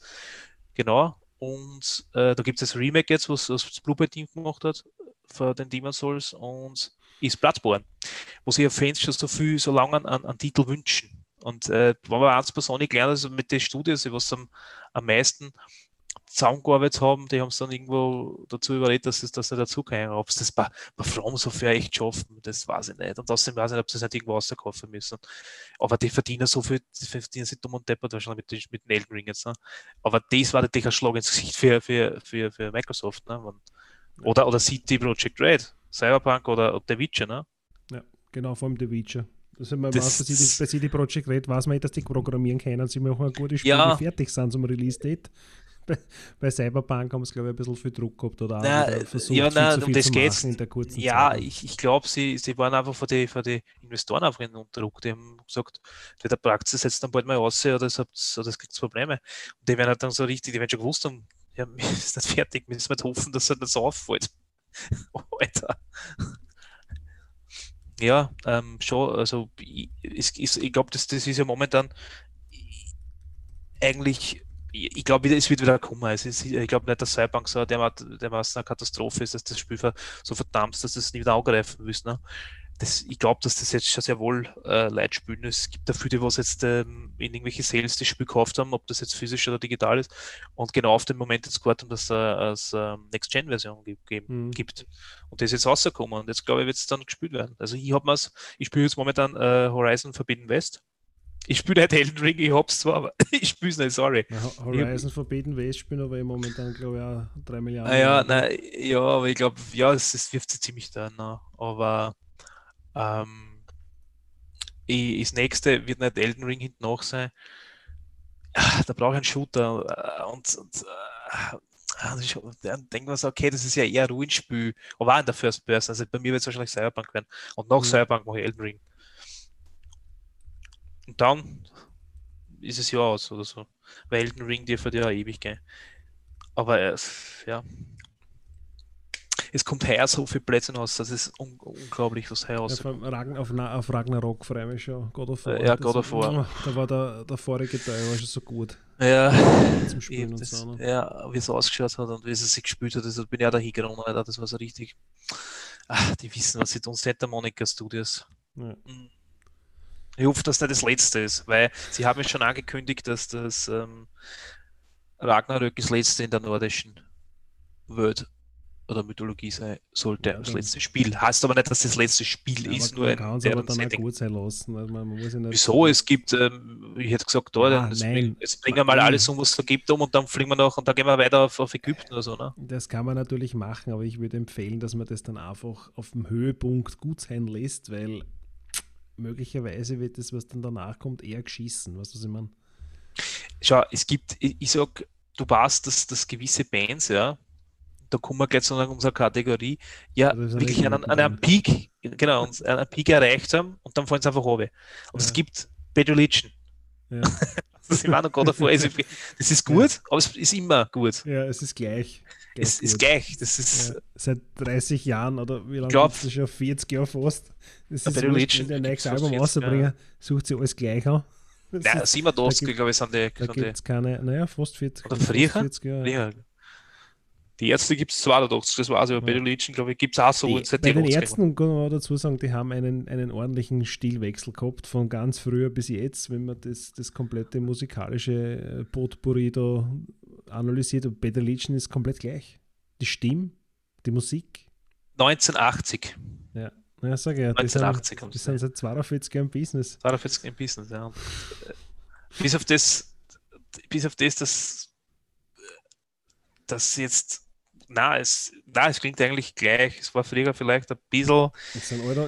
Genau. Und äh, da gibt es das Remake jetzt, was, was das Blueberry Team gemacht hat für den Demon's Souls und ist Bloodborne wo sich ja Fans schon so viel, so lange an, an Titel wünschen. Und äh, wenn wir eins Sony gelernt, also mit den Studios, die was am, am meisten zusammengearbeitet haben, die haben es dann irgendwo dazu überlegt, dass es das nicht dazu kann. Ob es das bei, bei From Software echt schaffen, das weiß ich nicht. Und außerdem weiß ich nicht, ob sie es nicht irgendwo rauskaufen müssen. Aber die verdienen so viel, die verdienen sich dumm und deppert wahrscheinlich mit, den- mit den Elden Ring jetzt. Ne? Aber das war natürlich ein Schlag ins Gesicht für, für, für, für Microsoft. Ne? Oder, oder CD Projekt Red, Cyberpunk oder, oder The Witcher. Ne? Genau, vor allem The Witcher. Das hat man Das- weiß, bei, CD, bei CD Projekt Red weiß man eh, dass die programmieren können. Sie machen ein gutes Spiel, Ja. die fertig sind zum Release-Date. bei, bei Cyberpunk haben sie, glaube ich, ein bisschen viel Druck gehabt oder wieder versucht, ja, viel na, zu um viel das zu geht's. machen in der kurzen Ja, Zeit. ich, ich glaube, sie, sie waren einfach von den von die Investoren einfach in Druck. Die haben gesagt, der Praxis setzt dann bald mal aus oder es, oder es gibt Probleme. Und die werden halt dann so richtig, die werden schon gewusst haben, ja, wir sind nicht fertig, wir müssen halt hoffen, dass nicht so auffällt. Alter. Ja, ähm, schon, also ich, es ist- ich glaube, das, das ist ja momentan eigentlich, ich ich glaube, es wird wieder kommen. Es ist, ich glaube nicht, dass Cyberpunk so dermaßen eine Katastrophe ist, dass das Spiel so verdammt ist, dass das nie wieder angreifen müssen. Ne? Das, ich glaube, dass das jetzt schon sehr wohl äh, Leute spielen. Es gibt dafür, die was jetzt ähm, in irgendwelche Sales das Spiel gekauft haben, ob das jetzt physisch oder digital ist, und genau auf den Moment jetzt gewartet haben, dass es äh, als ähm, Next-Gen-Version Mhm. gibt. Und das ist jetzt rausgekommen und jetzt glaube ich, wird es dann gespielt werden. Also ich habe mir's, ich spiele jetzt momentan äh, Horizon Forbidden West. Ich spiele nicht Elden Ring, ich hab's zwar, aber ich spiele es nicht, sorry. Na, Ho- Horizon Forbidden West spielen aber momentan, glaube ich, auch 3 Milliarden. Ah, ja, nein, ja, aber ich glaube, ja, es, es wirft sich ziemlich da, aber ähm, das nächste wird nicht Elden Ring hinten noch sein. Ah, Da brauche ich einen Shooter äh, und, und also dann denkt man so, okay, das ist ja eher ein Ruinspiel, aber auch in der First Person. Also bei mir wird es wahrscheinlich Cyberpunk werden. Und nach Mhm. Cyberpunk mache ich Elden Ring. Und dann ist es ja aus oder so. Weil Elden Ring dürfte ja ewig gehen. Aber äh, ja. Es kommt heuer so viel Plätze aus, das ist un unglaublich, was heuer Ja, Ragn auf, auf Ragnarok freue ich mich schon. God of War. Ja, God of War. Da war der, der vorige Teil war schon so gut Ja, zum Spielen eben und das, so. Ne? ja, wie es ausgeschaut hat und wie es sich gespielt hat, das bin ich auch da hingegangen, Alter. Das war so richtig. Ach, die wissen, was sie tun. Santa Monica Studios. Ja. Mhm. Ich hoffe, dass das das letzte ist, weil sie haben schon angekündigt, dass das ähm, Ragnarök das letzte in der nordischen Welt oder Mythologie sein sollte. Ja, das letzte Spiel. Heißt aber nicht, dass das letzte Spiel Ja, ist, nur man ein kann es aber dann auch Setting. gut sein lassen. Also man, man ja Wieso? Es gibt, ähm, ich hätte gesagt, da, Ah, nein. bring, jetzt bringen wir mal alles um, was es da gibt, um und dann fliegen wir noch und dann gehen wir weiter auf, auf Ägypten oder so, ne? Das kann man natürlich machen, aber ich würde empfehlen, dass man das dann einfach auf dem Höhepunkt gut sein lässt, weil möglicherweise wird das, was dann danach kommt, eher geschissen. Weißt du, was ich meine? Schau, es gibt, ich, ich sag, du weißt, dass, dass gewisse Bands, ja, da kommen wir gleich zu unserer Kategorie, ja, ist eine wirklich einen, einen. Peak, genau, einen Peak erreicht haben und dann fallen sie einfach runter. Und es Ja. gibt Bad Religion. Ja, Das ist immer noch gerade davor. Also, das ist gut, aber es ist immer gut. ja es ist gleich. gleich Es ist gut. gleich. Das ist, Ja, seit 30 Jahren oder wie lange glaub- gibt es schon? 40 Jahre fast. Das Ja, ist wurscht, wenn nächstes fast Album 40 Jahre. rausbringen, sucht sie alles gleich an. Das nein, ist, 87, gibt- glaube ich, sind die. da gibt es keine, naja, fast 40. Oder früher? 40 Jahre. ja. Die Ärzte gibt es 82, das war es, aber Ja. Religion, glaube ich, gibt es auch so Die, bei den 80ern. Ärzten kann man dazu sagen, die haben einen, einen ordentlichen Stilwechsel gehabt, von ganz früher bis jetzt, wenn man das, das komplette musikalische äh, Potpourri da analysiert. Und Bad Religion ist komplett gleich. Die Stimme, die Musik. 1980. Ja, sag ich ja, die, 1980 haben sind, die sind seit 42 Jahren im Business. 42 im Business, ja. Bis auf das, bis auf das, dass das jetzt, na, es, na, es klingt eigentlich gleich. Es war früher vielleicht ein bisschen,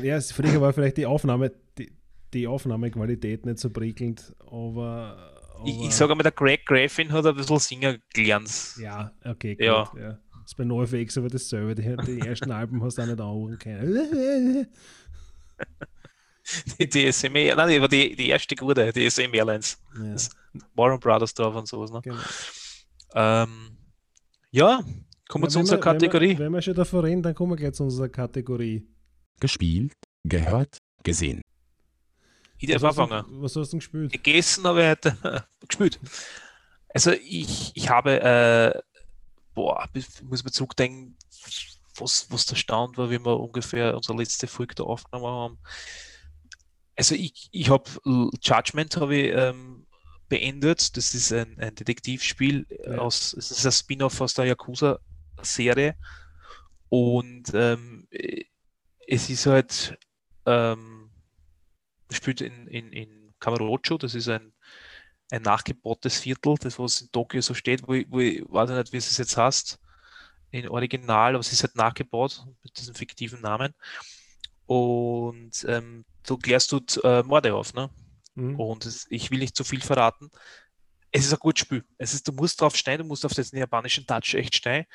ja, es- früher war vielleicht die Aufnahme, die, die Aufnahmequalität nicht so prickelnd, aber. aber ich, ich sage mal, der Greg Graffin hat ein bisschen Singerglanz. Ja, okay, gut. Ja. Ja. Das ist bei NoFX aber dasselbe. Die, die ersten Alben hast du auch nicht anhören können. Die DSM, nein, aber die, die erste gute, die DSM Airlines. Ja, Warren Brothers drauf und sowas. Ne? genau. Ähm, ja, kommen wir zu wenn unserer wir- wenn Kategorie. Wir, wenn wir schon davor reden, dann kommen wir gleich zu unserer Kategorie. Gespielt, gehört, gesehen. Ich darf was, hast anfangen. du, was hast du denn gespielt? Gegessen habe ich heute gespielt. Also ich, ich habe, äh, boah, bis- muss mir zurückdenken, was, was der Stand war, wie wir ungefähr unsere letzte Folge da aufgenommen haben. Also ich, ich habe Judgment habe ich ähm, beendet. Das ist ein, ein Detektivspiel Ja. aus, es ist ein Spin-off aus der Yakuza-Serie. Und ähm, äh, es ist halt ähm, spielt in, in, in Kamurocho, das ist ein, ein nachgebautes Viertel, das was in Tokio so steht, wo ich, wo ich weiß ich nicht, wie es jetzt heißt, in Original, aber es ist halt nachgebaut mit diesem fiktiven Namen. Und ähm, du klärst dort äh, Morde auf, ne? Mhm. Und es, ich will nicht zu viel verraten. es ist ein gutes Spiel. Es ist, du musst drauf stehen, du musst auf diesen japanischen Touch echt stehen.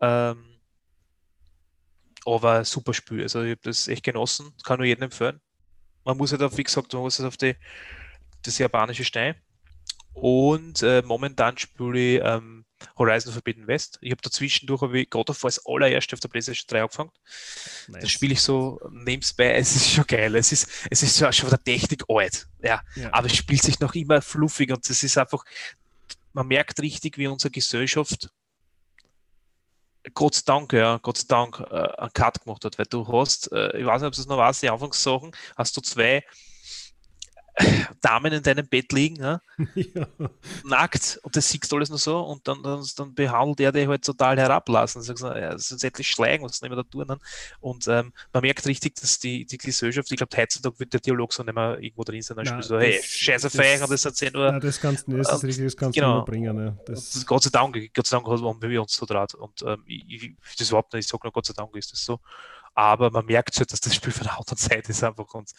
Ähm, aber super Spiel. Also ich habe das echt genossen, kann nur jedem empfehlen. Man muss halt auf, wie gesagt, man muss halt auf die, das japanische Stein. Und äh, momentan spiele ich ähm, Horizon Forbidden West. Ich habe dazwischendurch habe ich God of War als allererste auf der PlayStation 3 angefangen. Nice. Das spiele ich so nebenbei. Es ist schon geil. Es ist, es ist schon von der Technik alt. Ja. ja. Aber es spielt sich noch immer fluffig und es ist einfach, man merkt richtig, wie unsere Gesellschaft Gott sei Dank, ja, Gott sei Dank äh, einen Cut gemacht hat, weil du hast, äh, ich weiß nicht, ob du es noch weißt, die Anfangssachen, hast du zwei Damen in deinem Bett liegen, ja? ja. nackt, und das siehst du alles nur so, und dann, dann, dann behandelt er dich halt total herablassen. Sagst du, ja, das sind endlich Schlägen, was nicht mehr da tun. Ne? Und ähm, man merkt richtig, dass die, die Gesellschaft, ich glaube, heutzutage wird der Dialog so nicht mehr irgendwo drin sein, dann so, hey, scheiße Feier, das erzählen nur. Nein, das kannst du nicht, das, richtig, das kannst genau, bringen. Ne? Das Gott sei Dank, Gott sei Dank haben wir uns so draht. Und ähm, ich, ich, das überhaupt nicht, ich sage nur, Gott sei Dank ist das so aber man merkt schon, dass das Spiel von der anderen Zeit ist einfach und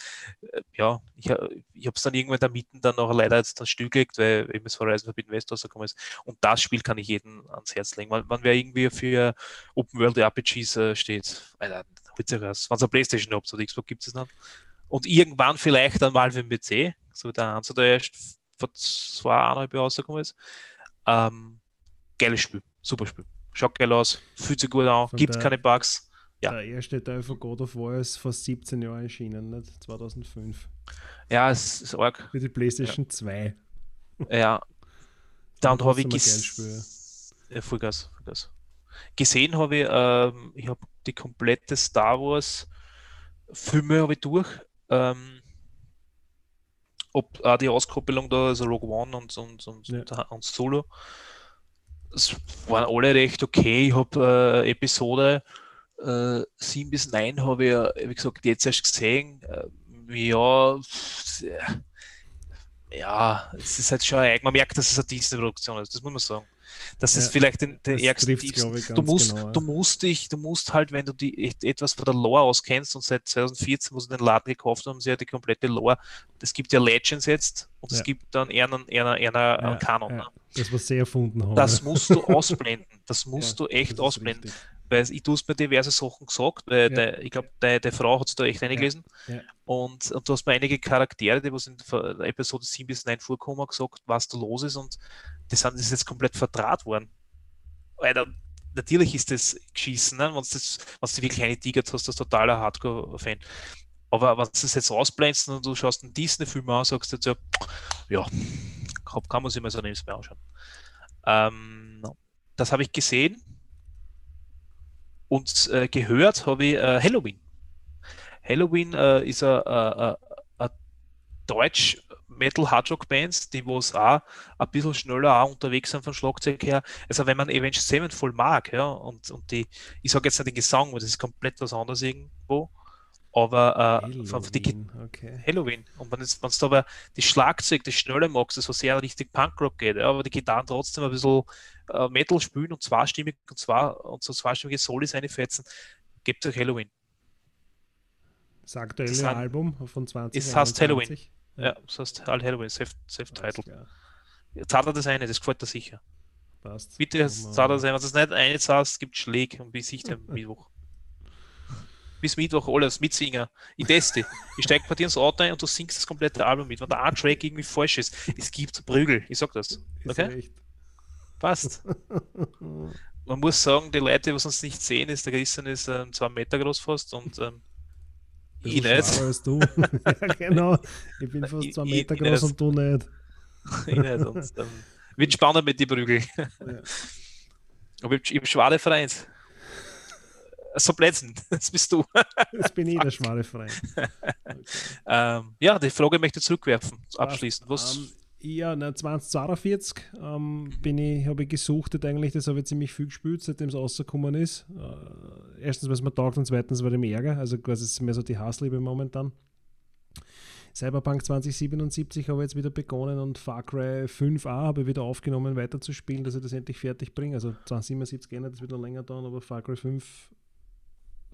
äh, ja, ich, ich habe es dann irgendwann in der Mitte dann noch leider jetzt dann stillgelegt, weil eben das Horizon Forbidden West rausgekommen ist und das Spiel kann ich jedem ans Herz legen. Man, man wer irgendwie für Open World RPGs äh, steht, Alter, holt sich was. Wenn es eine Playstation habt oder Xbox gibt es dann und irgendwann vielleicht dann mal für den PC, so wie der Hans der erst vor zwei, eineinhalb Jahren rausgekommen ist. Ähm, geiles Spiel, super Spiel. Schaut geil aus, fühlt sich gut an, gibt keine Bugs ja. Der erste Teil von God of War ist vor 17 Jahren erschienen, nicht? 2005. Ja, es ist arg. Für die PlayStation ja. 2. Ja. Dann habe ich gesehen. Ja, Vollgas, Vollgas. Gesehen habe ich, ähm, ich habe die komplette Star Wars Filme habe ich durch. Ähm, ob auch die Auskoppelung da, also Rogue One und, und, und, ja. und Solo. Es waren alle recht okay. Ich habe äh, Episode äh, 7 bis 9 habe ich ja, wie gesagt, jetzt erst gesehen. Äh, ja, ja, es ist halt schon, man merkt, dass es eine Disney-Produktion ist, das muss man sagen. Das ja, ist vielleicht den, den ärgsten du musst, genau, ja. du musst dich, du musst halt, wenn du die etwas von der Lore auskennst und seit 2014, wo sie den Laden gekauft haben, sie ja die komplette Lore. Es gibt ja Legends jetzt und ja. es gibt dann eher einen, eher einen, eher einen Kanon. Ne? Das, was sie erfunden haben. Das musst du ausblenden. Das musst du echt ausblenden. Richtig weil ich tue es mir diverse Sachen gesagt, weil ja. der, ich glaube, deine Frau hat es da echt eingelesen. Ja. Ja. Und, und, du hast mir einige Charaktere, die was in Episode 7 bis 9 vorkommen, gesagt, was da los ist und das, sind, das ist jetzt komplett verdraht worden. Alter, natürlich ist das geschissen, ne? wenn du wirklich eine Tiger hast, das totaler Hardcore-Fan. Aber wenn du das jetzt ausblendest und du schaust einen Disney-Film an, sagst du jetzt ja, ja, kann man sich mal so nichts mehr anschauen. Ähm, das habe ich gesehen und äh, gehört habe ich äh, Halloween. Halloween äh, ist eine deutsch Metal Hardrock Bands, die was auch ein bisschen schneller auch unterwegs sind vom Schlagzeug her. Also wenn man Avenged Sevenfold mag, ja, und, und die, ich sage jetzt nicht den Gesang, weil das ist komplett was anderes irgendwo, aber äh, Halloween, die, okay. Halloween. Und wenn du aber die Schlagzeug, das Schnelle magst, das was sehr richtig Punkrock geht, ja, aber die Gitarren trotzdem ein bisschen äh, Metal spielen und zweistimmig und zwar und so zweistimmige Solis einfetzen, gebt euch Halloween. Das aktuelle das Album von 20. Es heißt Halloween. Ja, das heißt halt Halloween, Self-Titled. Zahlt er das eine, das gefällt dir sicher. Passt. Bitte zahlt er das ein, wenn du es nicht eine zahlst, gibt Schläge und bis ich am Mittwoch bis Mittwoch alles mitsingen. Ich teste. Ich steige bei dir ins Auto ein und du singst das komplette Album mit. Wenn der ein Track irgendwie falsch ist, es gibt Prügel. Ich sag das. Okay? Passt. Man muss sagen, die Leute, die uns nicht sehen, ist der Christian ist ähm, zwei Meter groß fast und ähm, ich nicht. Als du. ja, genau. Ich bin fast zwei Meter ich, groß ich und du nicht. ich nicht. Und, ähm, wird spannend mit die Prügel. Ja. Aber ich, ich habe schwere Vereins so Plätzen. Das bist du. Das bin ich, der schmale Freund. Okay. Ähm, ja, die Frage möchte ich zurückwerfen, abschließend. Was? Um, ähm, ja, 2042 ähm, bin ich, habe ich gesuchtet eigentlich, das habe ich ziemlich viel gespielt, seitdem es rausgekommen ist. Äh, erstens, weil es mir taugt und zweitens, weil ich mich ärgere. Also quasi ist mehr so die Hassliebe momentan. Cyberpunk 2077 habe ich jetzt wieder begonnen und Far Cry 5a habe ich wieder aufgenommen, weiterzuspielen, dass ich das endlich fertig bringe. Also 2077 ändert das wieder länger dauern, aber Far Cry 5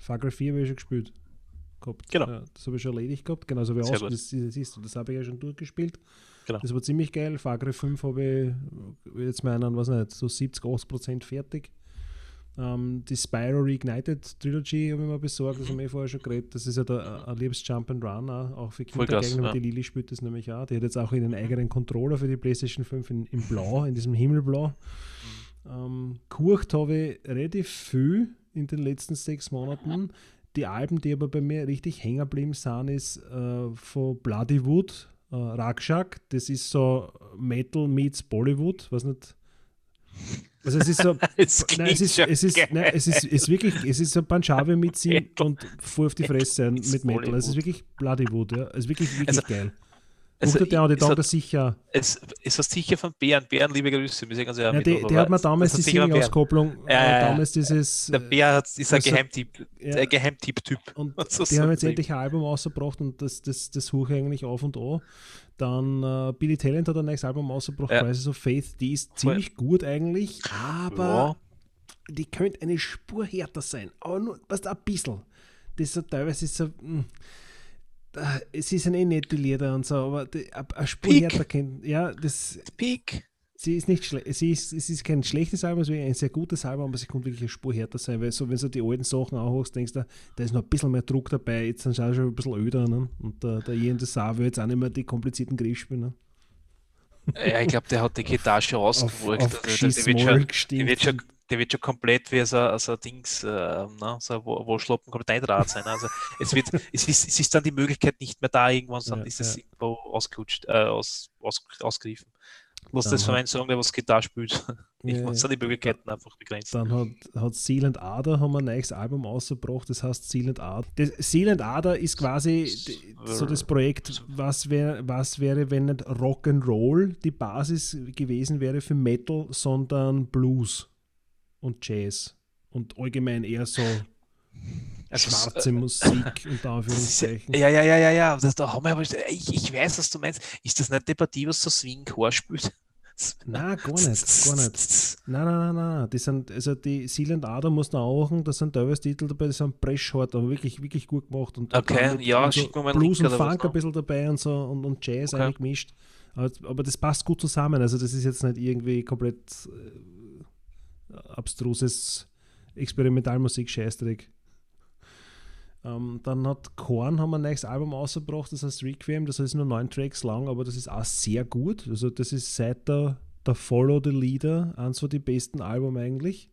Far Cry 4 habe ich schon gespielt. gehabt. Genau. Ja, das habe ich schon erledigt gehabt. Genauso wie Sehr aus, gut. das, das, ist, das habe ich ja schon durchgespielt. Genau. Das war ziemlich geil. Far Cry 5 habe ich äh, jetzt meinen, was nicht, so 70, 80 Prozent fertig. Ähm, die Spyro Reignited Trilogy habe ich mir besorgt, das haben wir eh vorher schon geredet. Das ist ja der, ein liebes Jump and Run, auch, auch für Kindergänge, ja. die Lili spielt das nämlich auch. Die hat jetzt auch einen eigenen Controller für die PlayStation 5 in, in Blau, in diesem Himmelblau. Ähm, Kurcht habe ich relativ viel in den letzten sechs Monaten. Die Alben, die aber bei mir richtig hängen geblieben sind, ist äh, von Bloody Wood, äh, Rakshak. Das ist so Metal meets Bollywood, was nicht. Also es ist so, Es nein, es ist, es ist, nein, es ist, es ist wirklich, es ist so Punjabi mit Metal. und voll auf die Fresse mit Metal. Es ist wirklich Bloody Wood, ja. Es ist wirklich, wirklich Also, geil. Also, Also, der, das sicher. es, es war sicher von Bären. Bären, liebe Grüße. Wir sehen uns ja, Ja, die, die hat mir es- damals die ja, äh, damals dieses. Der Bär hat, ist ein also- Geheimtipp. ja. Geheimtipp-Typ. Und So- die so haben jetzt endlich ein Album rausgebracht und das, das, das ich eigentlich auf und an. Dann äh, Billy Talent hat ein neues Album rausgebracht, Ja. Crisis of Faith. Die ist ziemlich gut eigentlich, aber Ja. die könnte eine Spur härter sein. Aber nur, was ein bisschen. Das ist so teilweise ist so. mh, äh, es ist ein eh nette Lieder und so, aber die, eine Spur härter kennt. Ja, das, Peak. sie ist nicht schlecht. Sie ist, es ist kein schlechtes Album, es ist ein sehr gutes Album, aber sie kommt wirklich eine Spur härter sein, weil so, wenn du die alten Sachen anhörst, denkst du, da ist noch ein bisschen mehr Druck dabei, jetzt sind sie schon ein bisschen öder. Ne? Und der, der Ian Desar will jetzt auch nicht mehr die komplizierten Griff spielen. Ne? Ja, ich glaube, der hat die Gitarre schon Auf, ausgewurgt. auf Also, der, wird schon, der, wird schon, der wird schon komplett wie so, ein- Dings, äh, ne? so ein Wo- Waschlappen komplett eindraht sein. Also es, wird, es, ist, es ist dann die Möglichkeit nicht mehr da, irgendwann Ja, ist es ja. irgendwo ausgelutscht, äh, aus, aus, ausgegriffen. Lass das von hat- einem sagen, der was Gitarre spielt. Irgendwann ja. sind die Möglichkeiten einfach begrenzt. Dann hat, hat Seal and Ader haben wir ein neues Album ausgebracht, das heißt Seal and Ader. Das Seal and Ader ist quasi so das Projekt, was, wär, was wäre, wenn nicht Rock'n'Roll die Basis gewesen wäre für Metal, sondern Blues und Jazz und allgemein eher so Also, schwarze äh, Musik unter ist Anführungszeichen. ja, ja, ja, ja, ja. Das, da haben wir aber, ich, ich weiß, was du meinst. Ist das nicht die Partie, was so Swing-Chor spielt? Nein, gar nicht, gar nicht. Nein, nein, nein, nein. Die sind, also die Seal and Ader muss man auch machen, da sind teilweise Titel dabei, die sind Press-Hard, aber wirklich, wirklich gut gemacht. Und, Okay, und, ja, und so mal Blues Link und Funk ein bisschen dabei und so und, und Jazz Okay. eingemischt. Aber, aber das passt gut zusammen. Also das ist jetzt nicht irgendwie komplett äh, abstruses Experimentalmusik-Scheißdreck. Ähm, dann hat Korn haben wir ein neues Album ausgebracht, das heißt Requiem, das ist nur neun Tracks lang, aber das ist auch sehr gut. Also das ist seit der, der Follow the Leader eins von den besten Alben eigentlich.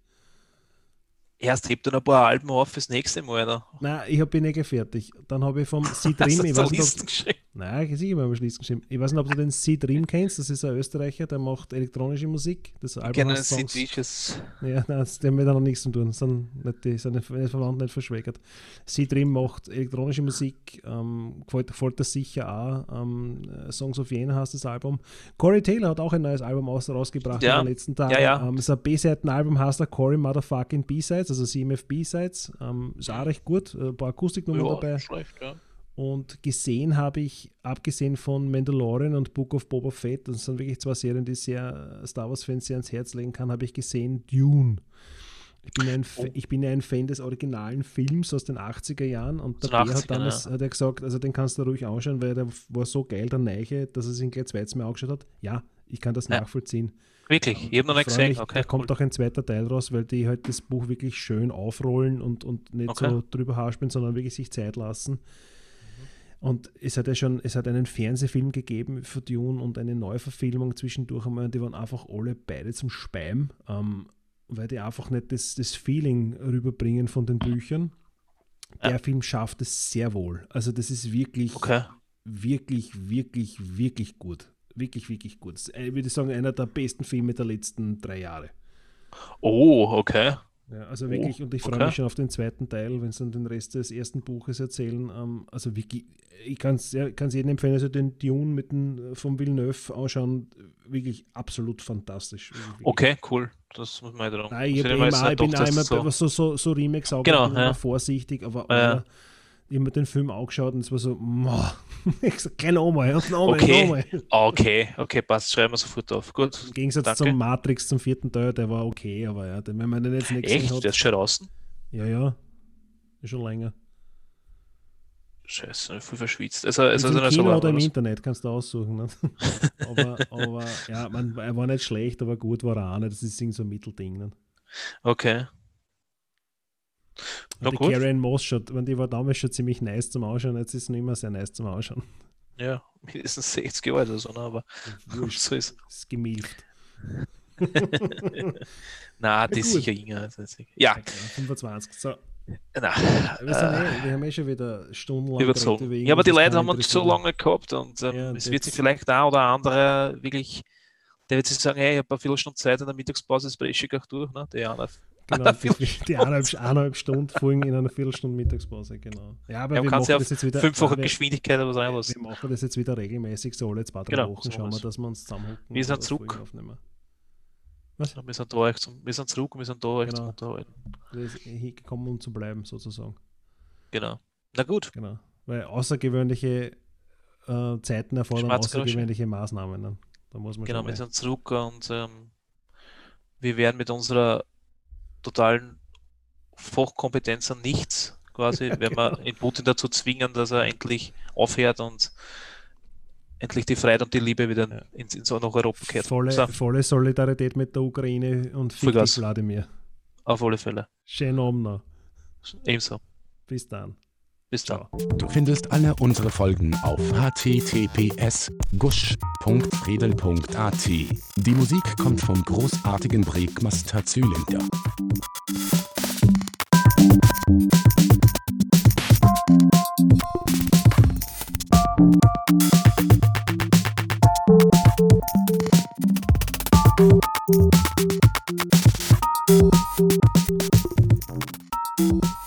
Erst hebt dann ein paar Alben auf fürs nächste Mal, oder? Nein, ich habe nicht fertig. Dann habe ich vom Sid Hast Rim, du ich weiß nicht, ob? Nein, ich sicher mal Schließen geschrieben. Ich weiß nicht, ob du den Sid Rim kennst, das ist ein Österreicher, der macht elektronische Musik. Das Album heißt Sid. Vicious. Ja, nein, das- haben mit noch nichts zu tun. Sind nicht, die sind nicht, verwandt, nicht verschwägert. Sie drin macht elektronische Musik, ähm, gefällt, gefällt das sicher auch. Ähm, äh, Songs of Vienna heißt das Album. Corey Taylor hat auch ein neues Album aus, rausgebracht Ja, in den letzten Tagen. ja, ja. Ähm, ist ein B-Seiten-Album, heißt er Corey Motherfucking B-Sides, also CMF B-Sides. Ähm, ist auch recht gut, äh, ein paar Akustiknummern dabei. Ja, schlecht, ja. Und gesehen habe ich, abgesehen von Mandalorian und Book of Boba Fett, das sind wirklich zwei Serien, die sehr äh, Star Wars-Fans sehr ans Herz legen kann, habe ich gesehen Dune. Ich bin, ein, Oh. ich bin ein Fan des originalen Films aus den 80er Jahren und der Bär hat 80ern, damals ja. hat er gesagt, also den kannst du ruhig anschauen, weil der war so geil, der Neiche, dass er sich ihn gleich zweites Mal angeschaut hat. Ja, ich kann das Ja. nachvollziehen. Wirklich, ich habe noch nicht Ich gesehen. mich, Okay, da kommt cool. auch ein zweiter Teil raus, weil die halt das Buch wirklich schön aufrollen und, und nicht Okay. so drüber haarspielen, sondern wirklich sich Zeit lassen. Und es hat ja schon, es hat einen Fernsehfilm gegeben für Dune und eine Neuverfilmung zwischendurch einmal, und die waren einfach alle beide zum Speim, ähm, weil die einfach nicht das, das Feeling rüberbringen von den Büchern. Der Ja. Film schafft es sehr wohl. Also das ist wirklich, Okay. wirklich, wirklich, wirklich gut. Wirklich, wirklich gut. Äh, Ich würde sagen, einer der besten Filme der letzten drei Jahre. Oh, okay. Ja, also wirklich, und ich freue okay. mich schon auf den zweiten Teil, wenn sie dann den Rest des ersten Buches erzählen. Ähm, also wirklich, ich kann es ja, kann's jedem empfehlen, also den Dune mit dem, vom Villeneuve anschauen, wirklich absolut fantastisch. Wirklich. Okay, cool. Das muss man dran. Nein, ich, hab mal immer, ich bin auch immer so, so, so Remakes auch Genau, ich ja. vorsichtig, aber Ja, ja. Alter, ich habe mir den Film angeschaut und es war so, moah. ich so, gleich nochmal nochmal Okay. nochmal. Okay, okay, passt. Schreiben wir sofort auf. Gut. Im Gegensatz Danke. zum Matrix zum vierten Teil, der war okay, aber ja, den, wenn man den jetzt nicht Echt? hat. Der ist schon draußen? Ja, ja. Ist schon länger. Scheiße, viel verschwitzt. Also, also, Also so Kino warm, oder im so. Internet kannst du aussuchen. Ne? aber, aber ja, man, er war nicht schlecht, aber gut war er auch nicht. Das ist irgend so ein Mittelding. Ne? Okay. Na die gut. Karen Moss schaut, wenn die war damals schon ziemlich nice zum Ausschauen, jetzt ist sie nicht mehr sehr nice zum Ausschauen. Ja, mindestens 60 Jahre oder so, ne? aber so ist ist gemilft. Na, die Ja, ist gut. sicher jünger. Ja, 25. So, na, wir, sind äh, eh, wir haben eh schon wieder stundenlang überzogen. über Ja, aber die Leute das haben uns so lange gehabt und ähm, Ja, es wird sich vielleicht da oder andere wirklich, der wird sich sagen, hey, ich habe eine Viertelstunde Zeit in der Mittagspause, das breche ich auch durch. Ne? Die anderen. Genau, die, eineinhalb, eineinhalb Stunden Folgen in einer Viertelstunde Mittagspause, genau. Ja, aber Ja, wir machen auf das jetzt wieder. fünffache Geschwindigkeit oder so einlassen. wir machen das jetzt wieder regelmäßig, so alle zwei, drei Genau, Wochen so schauen wir, was. dass wir uns zusammenhocken. Wir sind und zurück. Was? Wir sind, da zum, wir sind zurück, wir sind da euch zum Genau. Unterhalten. Das ist hingekommen, um zu bleiben, sozusagen. Genau. Na gut, Genau. Weil außergewöhnliche äh, Zeiten erfordern außergewöhnliche Maßnahmen. Ne? Da muss man genau, wir sind zurück und ähm, wir werden mit unserer totalen Fachkompetenz an nichts quasi, wenn wir Genau. in Putin dazu zwingen, dass er endlich aufhört und endlich die Freiheit und die Liebe wieder Ja. ins, ins nach Europa kehrt. volle, So, volle Solidarität mit der Ukraine und Vollgas. Wladimir. auf alle Fälle. Schönen Abend noch. Ebenso. Bis dann. Bis dann. Du findest alle unsere Folgen auf https gusch.redel.at. Die Musik kommt vom großartigen Breakmaster Zylinder. Thank